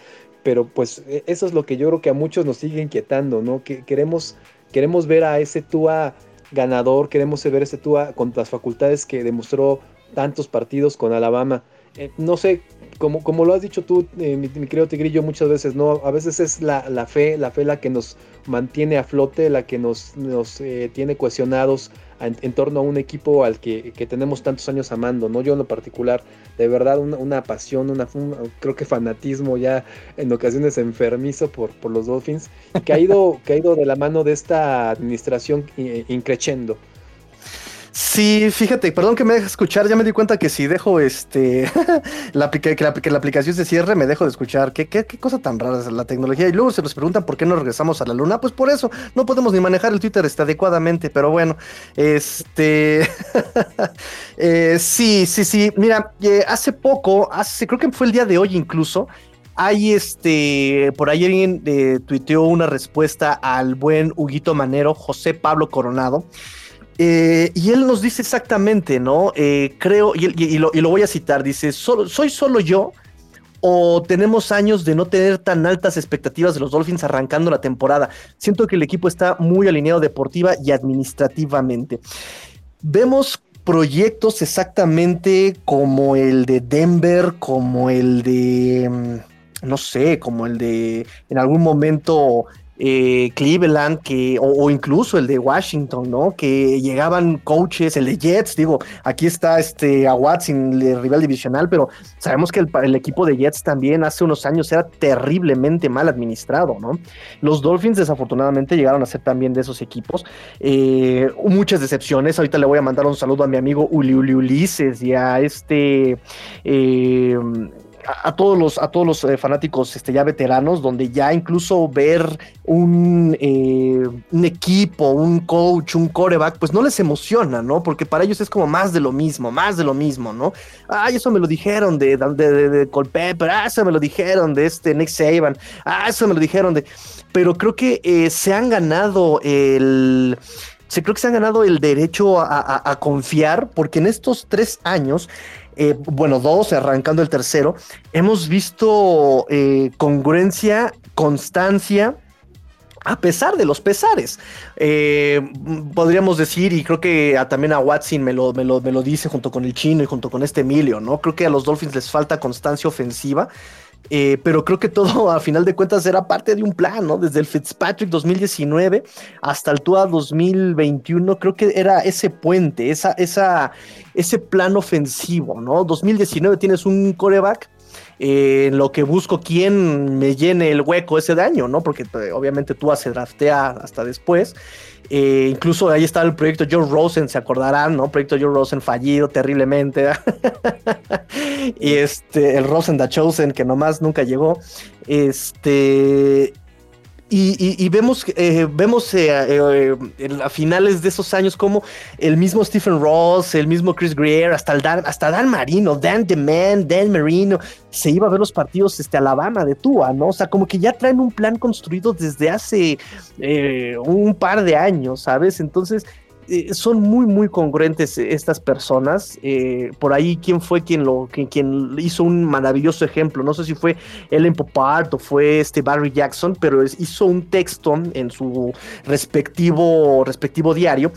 pero pues e, eso es lo que yo creo que a muchos nos sigue inquietando, ¿no? Que queremos, queremos ver a ese Tua ganador, queremos ver ese Tua con las facultades que demostró tantos partidos con Alabama. Eh, no sé, como, como lo has dicho tú, eh, mi, querido Tigrillo, muchas veces, ¿no? A veces es la, la, fe, la fe la que nos mantiene a flote, la que nos, nos eh, tiene cuestionados en, torno a un equipo al que, tenemos tantos años amando, ¿no? Yo en lo particular, de verdad, una, pasión, una, creo que fanatismo ya en ocasiones enfermizo por, por los Dolphins, que ha ido, que ha ido de la mano de esta administración increchendo. Sí, fíjate, perdón que me deje escuchar, ya me di cuenta que si dejo este la, que, la, que la aplicación se cierre, me dejo de escuchar. ¿Qué, qué, qué cosa tan rara es la tecnología. Y luego se nos preguntan por qué no regresamos a la luna. Pues por eso, no podemos ni manejar el Twitter este, adecuadamente, pero bueno, este eh, sí, sí, sí. Mira, eh, hace poco, hace, creo que fue el día de hoy incluso. Hay este, por ahí alguien eh, tuiteó una respuesta al buen Huguito Manero, José Pablo Coronado, eh, y él nos dice exactamente, ¿no? Eh, creo, y, lo, voy a citar, dice, ¿soy solo yo o tenemos años de no tener tan altas expectativas de los Dolphins arrancando la temporada? Siento que el equipo está muy alineado deportiva y administrativamente. Vemos proyectos exactamente como el de Denver, como el de, mm, no sé, como el de en algún momento eh, Cleveland, que, o, incluso el de Washington, ¿no? Que llegaban coaches, el de Jets, digo, aquí está este a el rival divisional, pero sabemos que el, equipo de Jets también hace unos años era terriblemente mal administrado, ¿no? Los Dolphins desafortunadamente llegaron a ser también de esos equipos. Eh, muchas decepciones. Ahorita le voy a mandar un saludo a mi amigo Uli Uli Ulises y a este. Eh, a, todos los, a todos los eh, fanáticos este, ya veteranos, donde ya incluso ver un, eh, equipo, un coach, un coreback, pues no les emociona, ¿no? Porque para ellos es como más de lo mismo, más de lo mismo, ¿no? Ay, eso me lo dijeron de, de, de, ah, eso me lo dijeron de este Nick Saban, ah, eso me lo dijeron de... Pero creo que eh, se han ganado el se creo que se han ganado el derecho a, confiar, porque en estos tres años, eh, bueno, dos, arrancando el tercero, hemos visto eh, congruencia, constancia, a pesar de los pesares. Eh, podríamos decir, y creo que también a Watson me lo, me, lo, me lo dice junto con el chino y junto con este Emilio, ¿no? Creo que a los Dolphins les falta constancia ofensiva. Eh, pero creo que todo a final de cuentas era parte de un plan, ¿no? Desde el Fitzpatrick 2019 hasta el Tua 2021, creo que era ese puente, esa, esa, ese plan ofensivo, ¿no? 2019 tienes un coreback en lo que busco quién me llene el hueco ese daño, ¿no? Porque pues, obviamente tú se draftea hasta después. Eh, incluso ahí está el proyecto Joe Rosen, se acordarán, ¿no? Proyecto Joe Rosen fallido terriblemente. y este, el Rosen da Chosen, que nomás nunca llegó. Este, y, vemos, eh, vemos eh, eh, a finales de esos años como el mismo Stephen Ross, el mismo Chris Greer, hasta, el Dan, hasta Dan Marino, Dan DeMan, Dan Marino, se iba a ver los partidos este, Alabama de Tua, ¿no? O sea, como que ya traen un plan construido desde hace un par de años, ¿sabes? Entonces, eh, son muy, muy congruentes estas personas. Eh, por ahí, ¿quién fue quien, lo, quien, hizo un maravilloso ejemplo? No sé si fue Ellen Popart o fue este Barry Jackson, pero hizo un texto en su respectivo, respectivo diario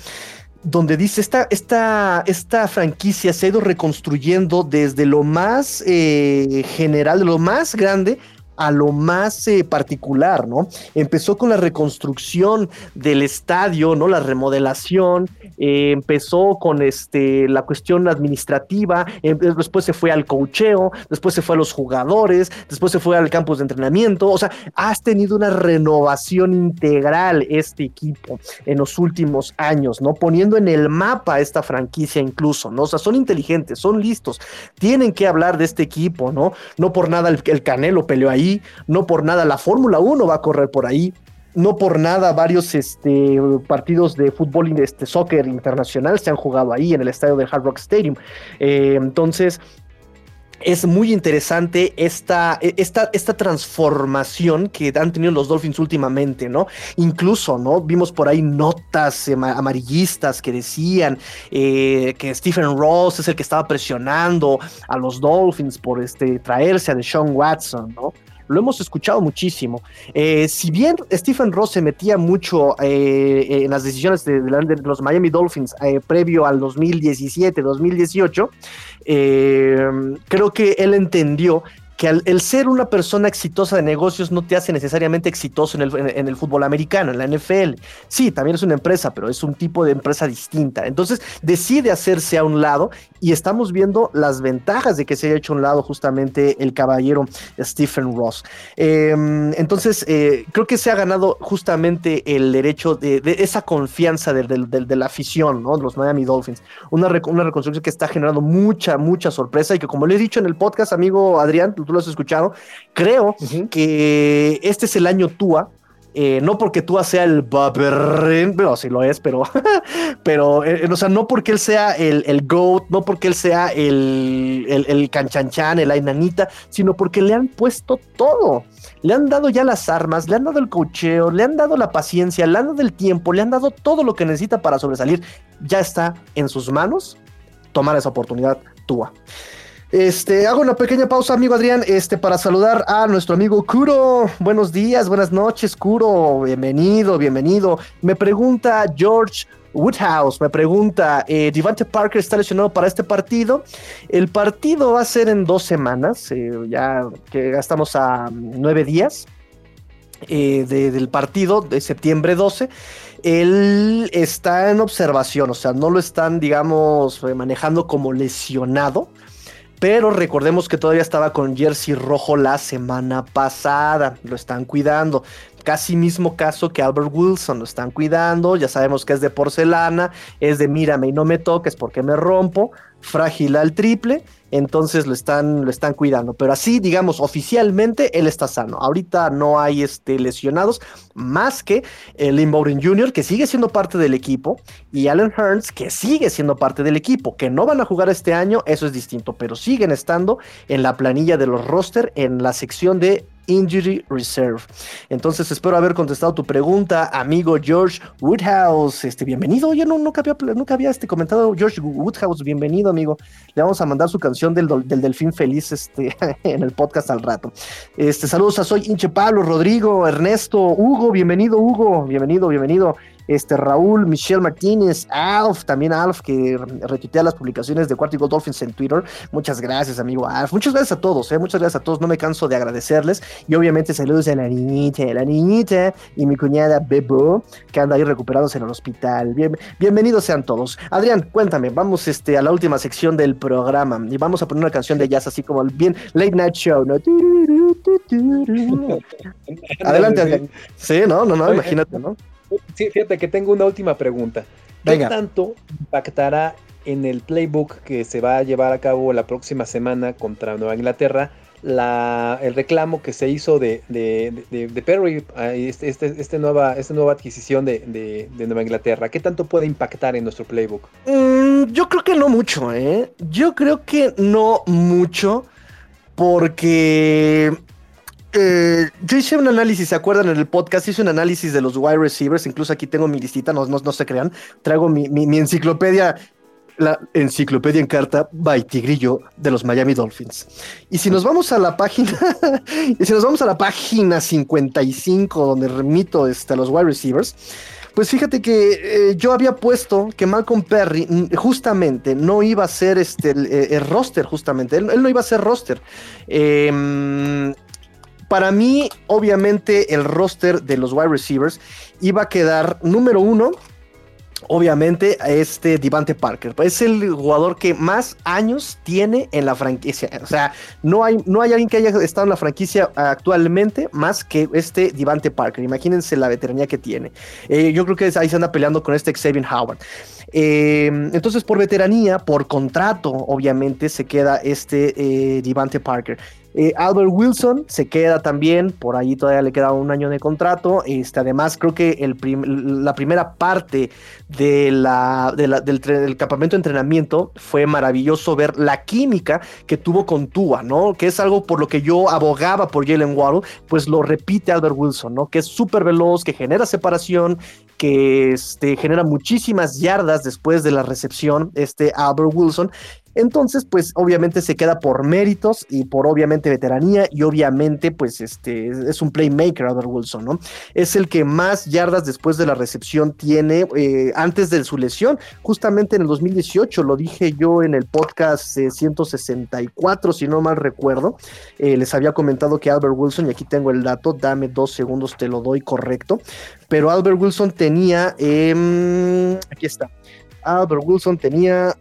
donde dice esta, esta, esta franquicia se ha ido reconstruyendo desde lo más eh, general, lo más grande a lo más eh, particular, ¿no? Empezó con la reconstrucción del estadio, ¿no? La remodelación, eh, empezó con este, la cuestión administrativa, em, después se fue al cocheo, después se fue a los jugadores, después se fue al campus de entrenamiento, o sea, has tenido una renovación integral este equipo en los últimos años, ¿no? Poniendo en el mapa esta franquicia incluso, ¿no? O sea, son inteligentes, son listos, tienen que hablar de este equipo, ¿no? No por nada el, el Canelo peleó ahí, no por nada la Fórmula 1 va a correr por ahí, no por nada varios este, partidos de fútbol, este, soccer internacional se han jugado ahí en el estadio del Hard Rock Stadium. Eh, entonces, es muy interesante esta, esta, esta transformación que han tenido los Dolphins últimamente, ¿no? Incluso, ¿no? Vimos por ahí notas amarillistas que decían eh, que Stephen Ross es el que estaba presionando a los Dolphins por este, traerse a Deshaun Watson, ¿no? Lo hemos escuchado muchísimo. Eh, si bien Stephen Ross se metía mucho eh, en las decisiones de, los Miami Dolphins eh, previo al 2017, 2018, creo que él entendió que el ser una persona exitosa de negocios no te hace necesariamente exitoso en el, en, el, fútbol americano, en la NFL. Sí, también es una empresa, pero es un tipo de empresa distinta. Entonces decide hacerse a un lado y estamos viendo las ventajas de que se haya hecho a un lado justamente el caballero Stephen Ross. Em, entonces, eh, creo que se ha ganado justamente el derecho de, esa confianza de, de, la afición, ¿no? Los Miami Dolphins. Una, una reconstrucción que está generando mucha, mucha sorpresa y que como le he dicho en el podcast, amigo Adrián, tú lo has escuchado, creo que este es el año Tua, eh, no porque Tua sea el Baberrin, pero sí lo es, pero, pero, eh, o sea, no porque él sea el, el GOAT, no porque él sea el, el, el canchanchan, el ainanita, sino porque le han puesto todo. Le han dado ya las armas, le han dado el cocheo, le han dado la paciencia, le han dado el tiempo, le han dado todo lo que necesita para sobresalir. Ya está en sus manos tomar esa oportunidad Tua. Este, hago una pequeña pausa, amigo Adrián, este, para saludar a nuestro amigo Kuro. Buenos días, buenas noches, Kuro. Bienvenido, bienvenido. Me pregunta George Woodhouse, me pregunta, eh, Devante Parker está lesionado para este partido. El partido va a ser en dos semanas, eh, ya que estamos a nueve días eh, del partido de septiembre 12 él está en observación, o sea, no lo están, digamos, manejando como lesionado, pero recordemos que todavía estaba con jersey rojo la semana pasada. Lo están cuidando. Casi mismo caso que Albert Wilson. Lo están cuidando. Ya sabemos que es de porcelana. Es de mírame y no me toques porque me rompo. Frágil al triple entonces lo están, lo están cuidando. Pero así, digamos, oficialmente él está sano. Ahorita no hay este, lesionados, más que el Lynn Bowden Jr., que sigue siendo parte del equipo, y Allen Hearns, que sigue siendo parte del equipo, que no van a jugar este año, eso es distinto, pero siguen estando en la planilla de los roster en la sección de Injury Reserve. Entonces espero haber contestado tu pregunta, amigo George Woodhouse. Este, bienvenido. Oye, no, nunca había, nunca había este, comentado George Woodhouse. Bienvenido, amigo. Le vamos a mandar su canción del, del Delfín Feliz este, en el podcast al rato. Este, saludos a Soy Inche Pablo, Rodrigo, Ernesto, Hugo. Bienvenido, Hugo. Bienvenido, bienvenido este Raúl, Michelle Martínez, Alf, también Alf, que retuitea las publicaciones de Cuarto Gold Dolphins en Twitter. Muchas gracias, amigo Alf. Muchas gracias a todos, ¿eh? muchas gracias a todos. No me canso de agradecerles. Y obviamente saludos a la niñita, la niñita y mi cuñada Bebo, que anda ahí recuperándose en el hospital. Bien, bienvenidos sean todos. Adrián, cuéntame, vamos este, a la última sección del programa y vamos a poner una canción de jazz así como el bien Late Night Show, ¿no? Adelante, Adrián. Sí, no, no, no, imagínate, ¿no? Sí, fíjate que tengo una última pregunta. ¿Qué tanto impactará en el playbook que se va a llevar a cabo la próxima semana contra Nueva Inglaterra la, el reclamo que se hizo de, de, Perry, este, este, este, nueva, esta nueva adquisición de, Nueva Inglaterra? ¿Qué tanto puede impactar en nuestro playbook? Mm, yo creo que no mucho, ¿eh? Yo creo que no mucho porque eh, yo hice un análisis, ¿se acuerdan? En el podcast hice un análisis de los wide receivers, incluso aquí tengo mi listita, no, se crean, traigo mi, enciclopedia, la enciclopedia en carta by Tigrillo de los Miami Dolphins. Y si nos vamos a la página, y si nos vamos a la página 55, donde remito este, a los wide receivers, pues fíjate que eh, yo había puesto que Malcolm Perry mm, justamente no iba a ser este, el, eh, roster, justamente, él, no iba a ser roster. Eh, para mí, obviamente, el roster de los wide receivers iba a quedar número uno. Obviamente, a este Divante Parker. Es el jugador que más años tiene en la franquicia. O sea, no hay, no hay alguien que haya estado en la franquicia actualmente más que este Divante Parker. Imagínense la veteranía que tiene. Eh, yo creo que ahí se anda peleando con este Xavier Howard. Eh, entonces, por veteranía, por contrato, obviamente, se queda este eh, Divante Parker. Eh, Albert Wilson se queda también, por ahí todavía le queda un año de contrato. Este, además, creo que el la primera parte de la, del, campamento de entrenamiento fue maravilloso ver la química que tuvo con Tua, ¿no? Que es algo por lo que yo abogaba por Jalen Waddle, pues lo repite Albert Wilson, ¿no? Que es súper veloz, que genera separación, que este, genera muchísimas yardas después de la recepción, este Albert Wilson, entonces, pues obviamente se queda por méritos y por obviamente veteranía y obviamente pues este es un playmaker Albert Wilson, ¿no? Es el que más yardas después de la recepción tiene eh, antes de su lesión, justamente en el 2018, lo dije yo en el podcast 164, si no mal recuerdo, eh, les había comentado que Albert Wilson, y aquí tengo el dato, dame dos segundos, te lo doy correcto, pero Albert Wilson tenía, em, aquí está, Albert Wilson tenía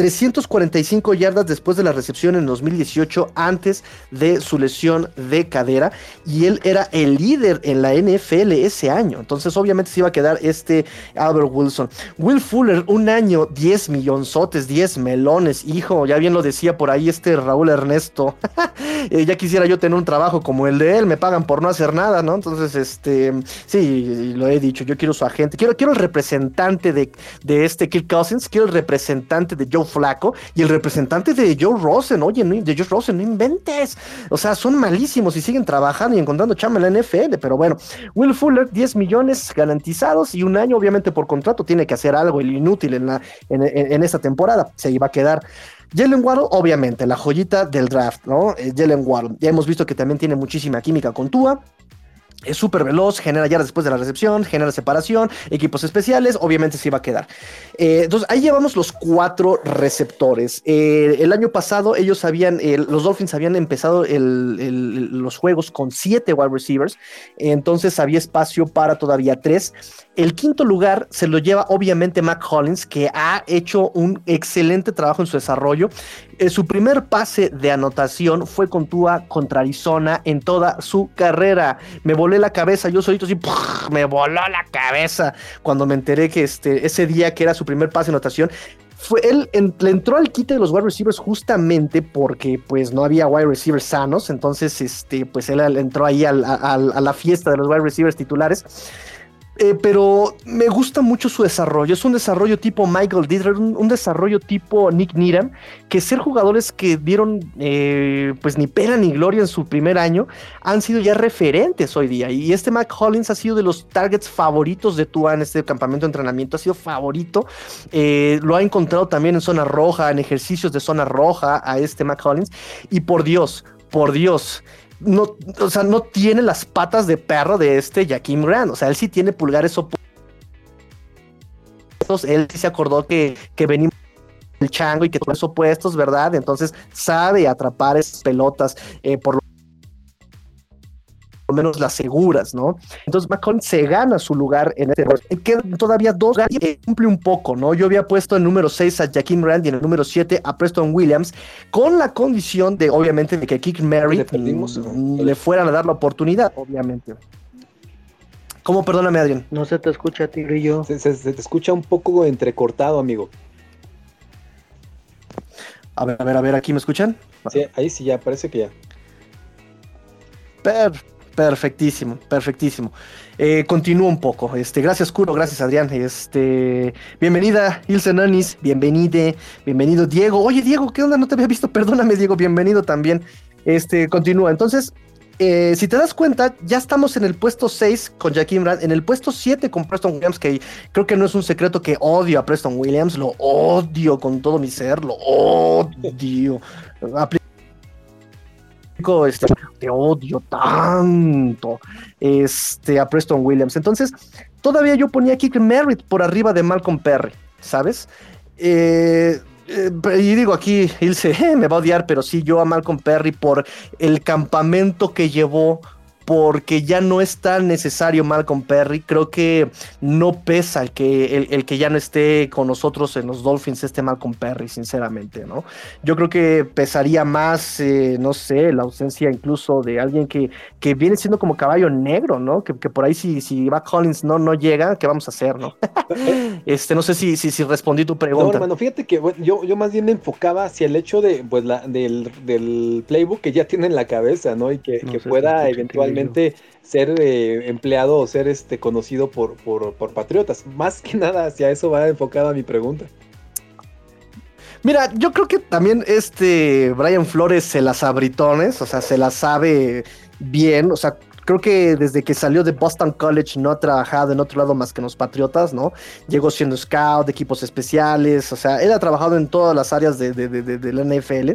345 yardas después de la recepción en 2018 antes de su lesión de cadera y él era el líder en la NFL ese año. Entonces obviamente se iba a quedar este Albert Wilson. Will Fuller, un año, 10 millonzotes, 10 melones, hijo, ya bien lo decía por ahí este Raúl Ernesto. Eh, ya quisiera yo tener un trabajo como el de él, me pagan por no hacer nada, ¿no? Entonces, este, sí, lo he dicho, yo quiero su agente, quiero, quiero el representante de, de este Kirk Cousins, quiero el representante de Joe Flaco y el representante de Joe Rosen, oye, de Joe Rosen, no inventes. O sea, son malísimos y siguen trabajando y encontrando chamba en la NFL, pero bueno, Will Fuller, 10 millones garantizados y un año, obviamente, por contrato, tiene que hacer algo el inútil en, la, en, esta temporada. Se iba a quedar. Jalen Waddle, obviamente, la joyita del draft, ¿no? Eh, Jalen Waddle. Ya hemos visto que también tiene muchísima química con Tua es súper veloz, genera yardas después de la recepción, genera separación, equipos especiales, obviamente se iba a quedar. Eh, entonces ahí llevamos los cuatro receptores. Eh, el año pasado ellos habían, los Dolphins habían empezado los juegos con siete wide receivers, entonces había espacio para todavía tres. El quinto lugar se lo lleva obviamente Mac Hollins, que ha hecho un excelente trabajo en su desarrollo. Eh, su primer pase de anotación fue con Tua contra Arizona en toda su carrera. Me volé la cabeza, yo solito así, me voló la cabeza cuando me enteré que este, ese día que era su primer pase de anotación, fue él le entró al quite de los wide receivers justamente porque pues no había wide receivers sanos, entonces este pues él entró ahí a la fiesta de los wide receivers titulares Eh, pero me gusta mucho su desarrollo. Es un desarrollo tipo Michael Dieter, un, desarrollo tipo Nick Needham, que ser jugadores que dieron eh, pues ni pena ni gloria en su primer año han sido ya referentes hoy día. Y este Mac Hollins ha sido de los targets favoritos de Tua en este campamento de entrenamiento, ha sido favorito. Eh, lo ha encontrado también en zona roja, en ejercicios de zona roja a este Mac Hollins. Y por Dios, por Dios no, o sea, no tiene las patas de perro de este Jaquim Grant. O sea, él sí tiene pulgares opuestos. Él sí se acordó que, que venimos el chango y que son opuestos, ¿verdad? Entonces sabe atrapar esas pelotas eh, por lo menos las seguras, ¿no? Entonces McCollum se gana su lugar en este rol. Quedan todavía dos, y cumple un poco, ¿no? Yo había puesto en número 6 a Jaquim Rand y en el número 7 a Preston Williams, con la condición de, obviamente, de que Kick Mary mm, le, fueran a dar la oportunidad, obviamente. ¿Cómo? Perdóname, Adrián. No se te escucha, Tigrillo. Se, se, se te escucha un poco entrecortado, amigo. A ver, a ver, a ver, ¿aquí me escuchan? Sí, ahí sí ya, parece que ya. Perfecto. Perfectísimo, perfectísimo. Eh, continúo un poco. Este, gracias, Curo, gracias, Adrián. Este, bienvenida, Ilse Nanis, bienvenide, bienvenido, Diego. Oye, Diego, ¿qué onda? No te había visto, perdóname, Diego, bienvenido también. Este, continúa. Entonces, eh, si te das cuenta, ya estamos en el puesto 6 con Jaquim Brand, en el puesto 7 con Preston Williams, que creo que no es un secreto que odio a Preston Williams, lo odio con todo mi ser, lo odio este, te odio tanto este, a Preston Williams. Entonces, todavía yo ponía a Kick Merritt por arriba de Malcolm Perry, ¿sabes? Eh, eh, y digo aquí, Ilse me va a odiar, pero sí, yo a Malcolm Perry por el campamento que llevó porque ya no es tan necesario Malcolm Perry. Creo que no pesa el que, el, que ya no esté con nosotros en los Dolphins, este Malcolm Perry, sinceramente, ¿no? Yo creo que pesaría más, eh, no sé, la ausencia incluso de alguien que, que viene siendo como caballo negro, ¿no? Que, por ahí si, si va Collins no, no llega, ¿qué vamos a hacer, no? este, no sé si, si, si respondí tu pregunta. No, hermano, fíjate que yo, yo más bien me enfocaba hacia el hecho de, pues, la, del, del playbook que ya tiene en la cabeza, ¿no? Y que, que pueda eventualmente ser eh, empleado o ser este, conocido por, por, patriotas. Más que nada hacia eso va enfocada mi pregunta. Mira, yo creo que también este Brian Flores se las abritones, o sea, se las sabe bien, o sea, creo que desde que salió de Boston College no ha trabajado en otro lado más que en los Patriotas, ¿no? Llegó siendo scout de equipos especiales, o sea, él ha trabajado en todas las áreas de, de, la NFL,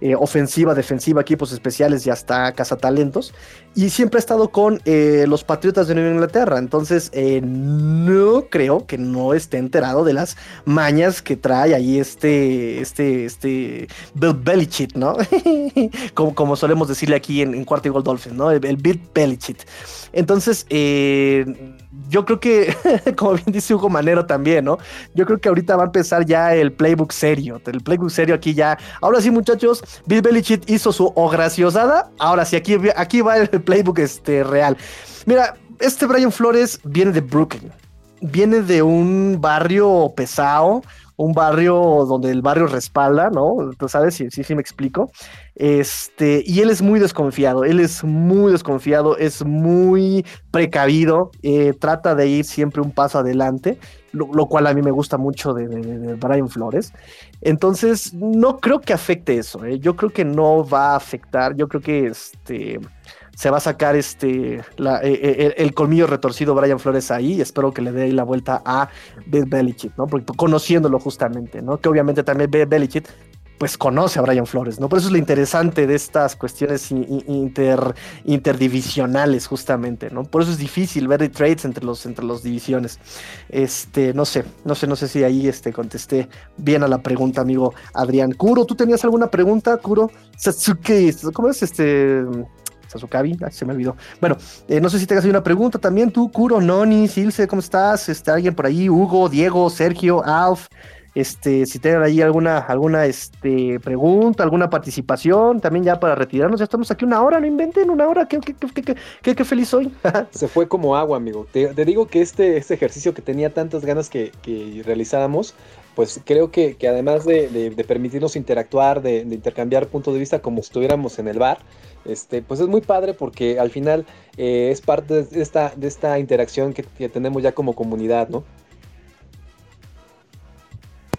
eh, ofensiva, defensiva, equipos especiales y hasta cazatalentos, y siempre ha estado con eh, los Patriotas de Nueva Inglaterra, entonces eh, no creo que no esté enterado de las mañas que trae ahí este, este, este Bill Belichick, ¿no? como, como solemos decirle aquí en, en Cuarto y Gold Dolphin, ¿no? El, el Bill Belichick entonces, eh, yo creo que, como bien dice Hugo Manero también, ¿no? Yo creo que ahorita va a empezar ya el playbook serio. El playbook serio aquí ya. Ahora sí, muchachos, Bill Belichick hizo su o graciosada. Ahora sí, aquí, aquí va el playbook este, real. Mira, este Brian Flores viene de Brooklyn. Viene de un barrio pesado, un barrio donde el barrio respalda, ¿no? Tú sabes, sí, sí, sí me explico. Este, y él es muy desconfiado, él es muy desconfiado, es muy precavido, eh, trata de ir siempre un paso adelante, lo, cual a mí me gusta mucho de, Brian Flores. Entonces, no creo que afecte eso, ¿eh? yo creo que no va a afectar, yo creo que este se va a sacar este eh, el, colmillo retorcido Brian Flores ahí. Espero que le dé la vuelta a Bill Belichick, ¿no? Porque conociéndolo justamente, ¿no? Que obviamente también Bill Belichick pues conoce a Brian Flores, ¿no? Por eso es lo interesante de estas cuestiones inter, interdivisionales, justamente, ¿no? Por eso es difícil ver trades entre los, entre los divisiones. Este, no sé, no sé, no sé si ahí este, contesté bien a la pregunta, amigo Adrián. Kuro, ¿tú tenías alguna pregunta, Kuro? ¿cómo es este? Sasukabi, se me olvidó. Bueno, eh, no sé si tengas una pregunta también, tú, Kuro, Noni, Silce, ¿cómo estás? Este, alguien por ahí, Hugo, Diego, Sergio, Alf, este, si tienen ahí alguna, alguna este, pregunta, alguna participación, también ya para retirarnos, ya estamos aquí una hora, no inventen una hora, qué, qué, feliz soy. Se fue como agua, amigo. Te, digo que este, este ejercicio que tenía tantas ganas que, que realizáramos, pues creo que, además de, permitirnos interactuar, de, intercambiar puntos de vista como si estuviéramos en el bar, este, pues es muy padre porque al final eh, es parte de esta, de esta interacción que, que tenemos ya como comunidad, ¿no?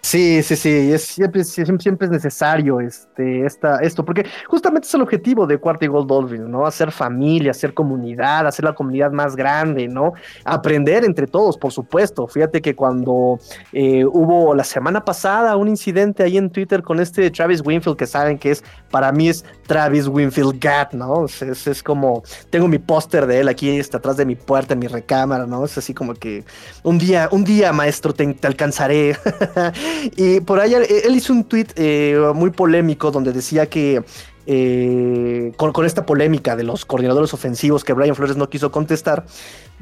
Sí, sí, sí, es, siempre, siempre, es necesario este, esta, esto, porque justamente es el objetivo de Cuarta y Gold Dolphins, ¿no? Hacer familia, hacer comunidad, hacer la comunidad más grande, ¿no? Aprender entre todos, por supuesto. Fíjate que cuando eh, hubo la semana pasada un incidente ahí en Twitter con este Travis Winfield, que saben que es, para mí es Travis Winfield Gat, ¿no? Es, es, como, tengo mi póster de él aquí, está atrás de mi puerta, en mi recámara, ¿no? Es así como que un día, un día, maestro, te alcanzaré. Y por ahí él hizo un tweet eh, muy polémico donde decía que eh, con, esta polémica de los coordinadores ofensivos que Brian Flores no quiso contestar,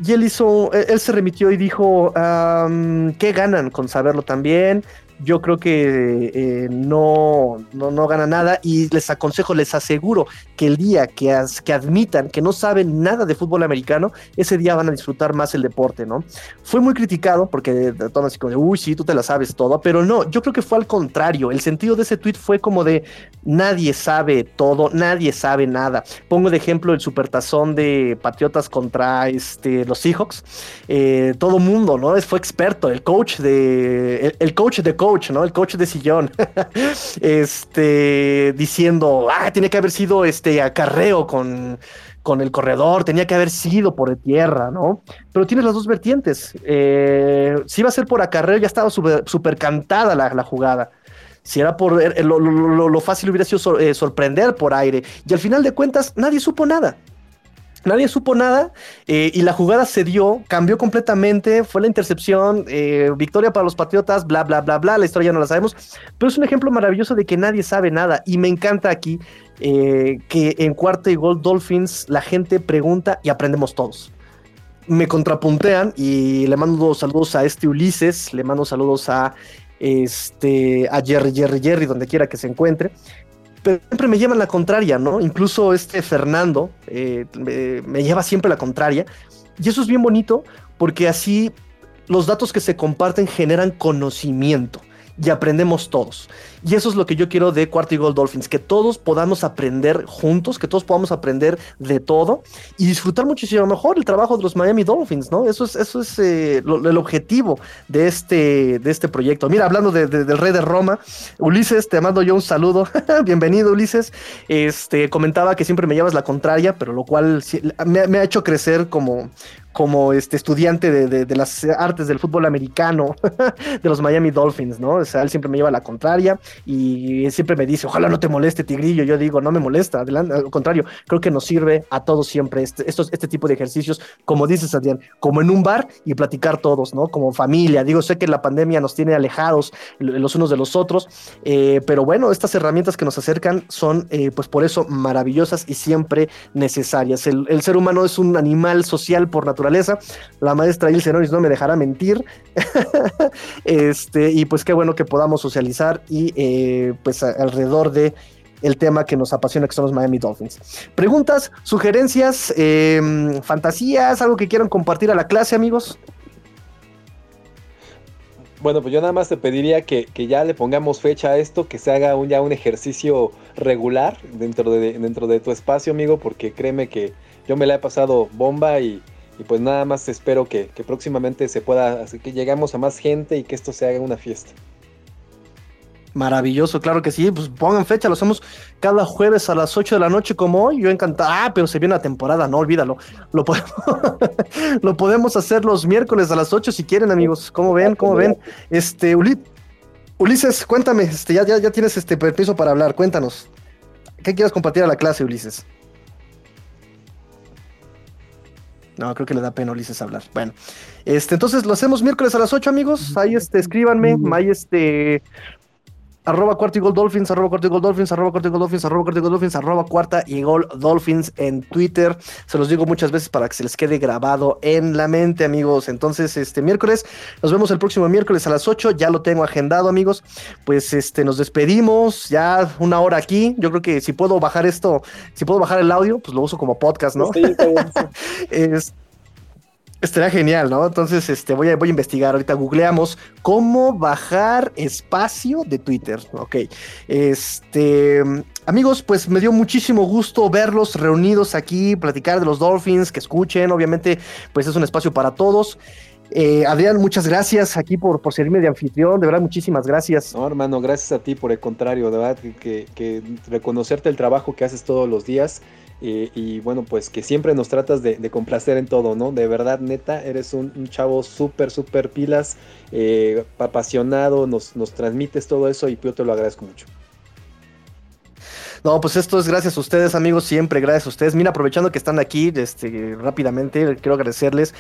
y él hizo, él se remitió y dijo, ¿qué ganan con saberlo también? Yo creo que eh, no, no, gana nada y les aconsejo, les aseguro que el día que, que admitan que no saben nada de fútbol americano, ese día van a disfrutar más el deporte, ¿no? Fue muy criticado porque todo así como de, uy, sí, tú te la sabes todo, pero no, yo creo que fue al contrario, el sentido de ese tweet fue como de, nadie sabe todo, nadie sabe nada. Pongo de ejemplo el supertazón de Patriotas contra este, los Seahawks, eh, todo mundo, ¿no? Fue experto, el coach de, el, el coach de coach, ¿no? El coach de sillón. este, diciendo, ah, tiene que haber sido este acarreo con, con el corredor, tenía que haber sido por tierra, ¿no? Pero tienes las dos vertientes. Eh, si iba a ser por acarreo, ya estaba súper cantada la, jugada. Si era por eh, lo, fácil hubiera sido eh, sorprender por aire. Y al final de cuentas, nadie supo nada. Nadie supo nada eh, y la jugada se dio, cambió completamente, fue la intercepción, eh, victoria para los Patriotas, bla, bla, bla, bla, la historia ya no la sabemos, pero es un ejemplo maravilloso de que nadie sabe nada y me encanta aquí eh, que en cuarta y gol Dolphins la gente pregunta y aprendemos todos. Me contrapuntean y le mando saludos a este Ulises, le mando saludos a este a Jerry Jerry Jerry donde quiera que se encuentre pero siempre me llevan la contraria, ¿no? Incluso este Fernando eh, me, lleva siempre la contraria. Y eso es bien bonito porque así los datos que se comparten generan conocimiento y aprendemos todos. Y eso es lo que yo quiero de Cuarto y Gold Dolphins, que todos podamos aprender juntos, que todos podamos aprender de todo y disfrutar muchísimo mejor el trabajo de los Miami Dolphins, ¿no? Eso es, eso es eh, el objetivo de este, de este proyecto. Mira, hablando del rey de Roma, Ulises, te mando yo un saludo. Bienvenido, Ulises. Este, comentaba que siempre me llevas la contraria, pero lo cual me ha hecho crecer como, como este estudiante de, las artes del fútbol americano de los Miami Dolphins, ¿no? O sea, él siempre me lleva la contraria y siempre me dice, ojalá no te moleste, Tigrillo. Yo digo, no me molesta, adelante, al contrario, creo que nos sirve a todos siempre este, estos, este tipo de ejercicios, como dices, Adrián, como en un bar y platicar todos, ¿no? Como familia. Digo, sé que la pandemia nos tiene alejados los unos de los otros, eh, pero bueno, estas herramientas que nos acercan son, eh, pues por eso, maravillosas y siempre necesarias. El, el ser humano es un animal social por naturaleza la maestra Ilse Norris no me dejará mentir. este, y pues qué bueno que podamos socializar y eh, pues alrededor de el tema que nos apasiona que son los Miami Dolphins. Preguntas, sugerencias, em, fantasías, algo que quieran compartir a la clase, amigos. Bueno, pues yo nada más te pediría que, ya le pongamos fecha a esto, que se haga un, ya un ejercicio regular dentro de, dentro de tu espacio, amigo, porque créeme que yo me la he pasado bomba y, y pues nada más espero que, próximamente se pueda, así que lleguemos a más gente y que esto se haga una fiesta. Maravilloso, claro que sí. Pues pongan fecha, lo hacemos cada jueves a las 8 de la noche como hoy. Yo encantado. Ah, pero se viene una temporada, no olvídalo. Lo podemos, lo podemos hacer los miércoles a las 8 si quieren, amigos. ¿Cómo ven? ¿Cómo ven? Este, Ulises, cuéntame, este, ya, ya, ya tienes este permiso para hablar, cuéntanos. ¿Qué quieres compartir a la clase, Ulises? No, creo que le da pena a Ulises hablar. Bueno, este, entonces lo hacemos miércoles a las 8, amigos. Ahí este, escríbanme, ahí este, arroba cuarta y gol dolphins, arroba cuarta y gol dolphins, arroba cuarta y gol dolphins, arroba cuarta y gol dolphins, arroba cuarta y gol dolphins en Twitter. Se los digo muchas veces para que se les quede grabado en la mente, amigos. Entonces, este miércoles, nos vemos el próximo miércoles a las 8, ya lo tengo agendado, amigos. Pues este, nos despedimos, ya una hora aquí. Yo creo que si puedo bajar esto, si puedo bajar el audio, pues lo uso como podcast, ¿no? Sí, es, Estaría genial, ¿no? Entonces, este, voy a, voy a investigar. Ahorita googleamos cómo bajar espacio de Twitter. Ok. Este, amigos, pues me dio muchísimo gusto verlos reunidos aquí, platicar de los Dolphins, que escuchen. Obviamente, pues es un espacio para todos. Eh, Adrián, muchas gracias aquí por, por servirme de anfitrión, de verdad, muchísimas gracias. No, hermano, gracias a ti por el contrario, de verdad, que, que reconocerte el trabajo que haces todos los días eh, y bueno, pues que siempre nos tratas de, complacer en todo, ¿no? De verdad, neta, eres un, un chavo súper, súper pilas, eh, apasionado, nos, nos transmites todo eso y yo te lo agradezco mucho. No, pues esto es gracias a ustedes, amigos, siempre gracias a ustedes. Mira, aprovechando que están aquí, este, rápidamente, quiero agradecerles.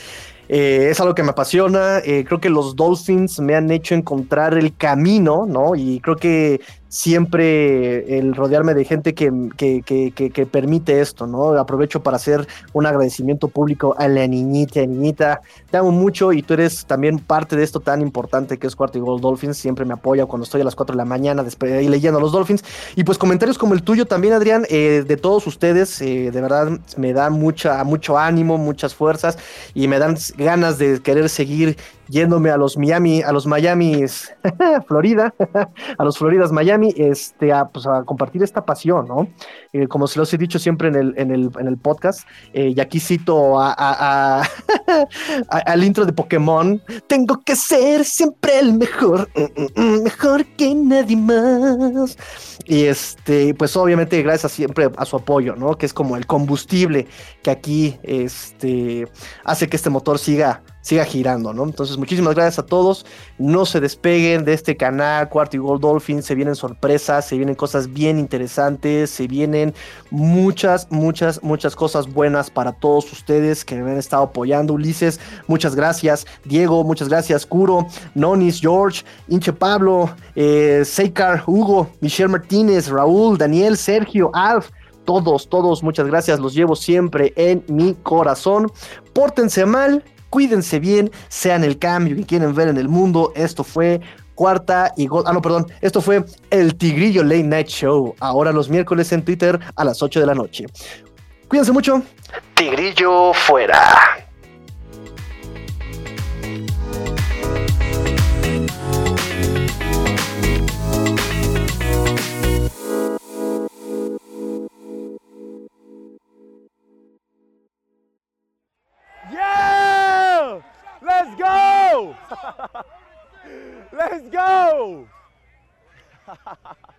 Eh, es algo que me apasiona. Eh, creo que los Dolphins me han hecho encontrar el camino, ¿no? Y creo que siempre el rodearme de gente que, que, que, permite esto, ¿no? Aprovecho para hacer un agradecimiento público a la niñita, niñita, te amo mucho y tú eres también parte de esto tan importante que es Cuarto y Gol Dolphins, siempre me apoya cuando estoy a las 4 de la mañana ahí leyendo a los Dolphins y pues comentarios como el tuyo también, Adrián, eh, de todos ustedes, eh, de verdad me da mucha, mucho ánimo, muchas fuerzas y me dan ganas de querer seguir yéndome a los Miami, a los Miami, Florida, a los Floridas Miami, este, a, pues, compartir esta pasión, ¿no? Eh, como se los he dicho siempre en el, en el, en el podcast, eh, y aquí cito a, al intro de Pokémon, tengo que ser siempre el mejor, mm, mm, mm, mejor que nadie más. Y este, pues obviamente gracias siempre a su apoyo, ¿no? Que es como el combustible que aquí este, hace que este motor siga siga girando, ¿no? Entonces, muchísimas gracias a todos. No se despeguen de este canal, Cuarto y Gold Dolphin. Se vienen sorpresas, se vienen cosas bien interesantes, se vienen muchas, muchas, muchas cosas buenas para todos ustedes que me han estado apoyando. Ulises, muchas gracias. Diego, muchas gracias. Curo, Nonis, George, Inche Pablo, eh, Seikar, Hugo, Michelle Martínez, Raúl, Daniel, Sergio, Alf todos, todos, muchas gracias, los llevo siempre en mi corazón. Pórtense mal, cuídense bien, sean el cambio que quieren ver en el mundo. Esto fue cuarta y gol. Ah, no, perdón. Esto fue el Tigrillo Late Night Show. Ahora los miércoles en Twitter a las 8 de la noche. Cuídense mucho. Tigrillo fuera. Let's go! Let's go!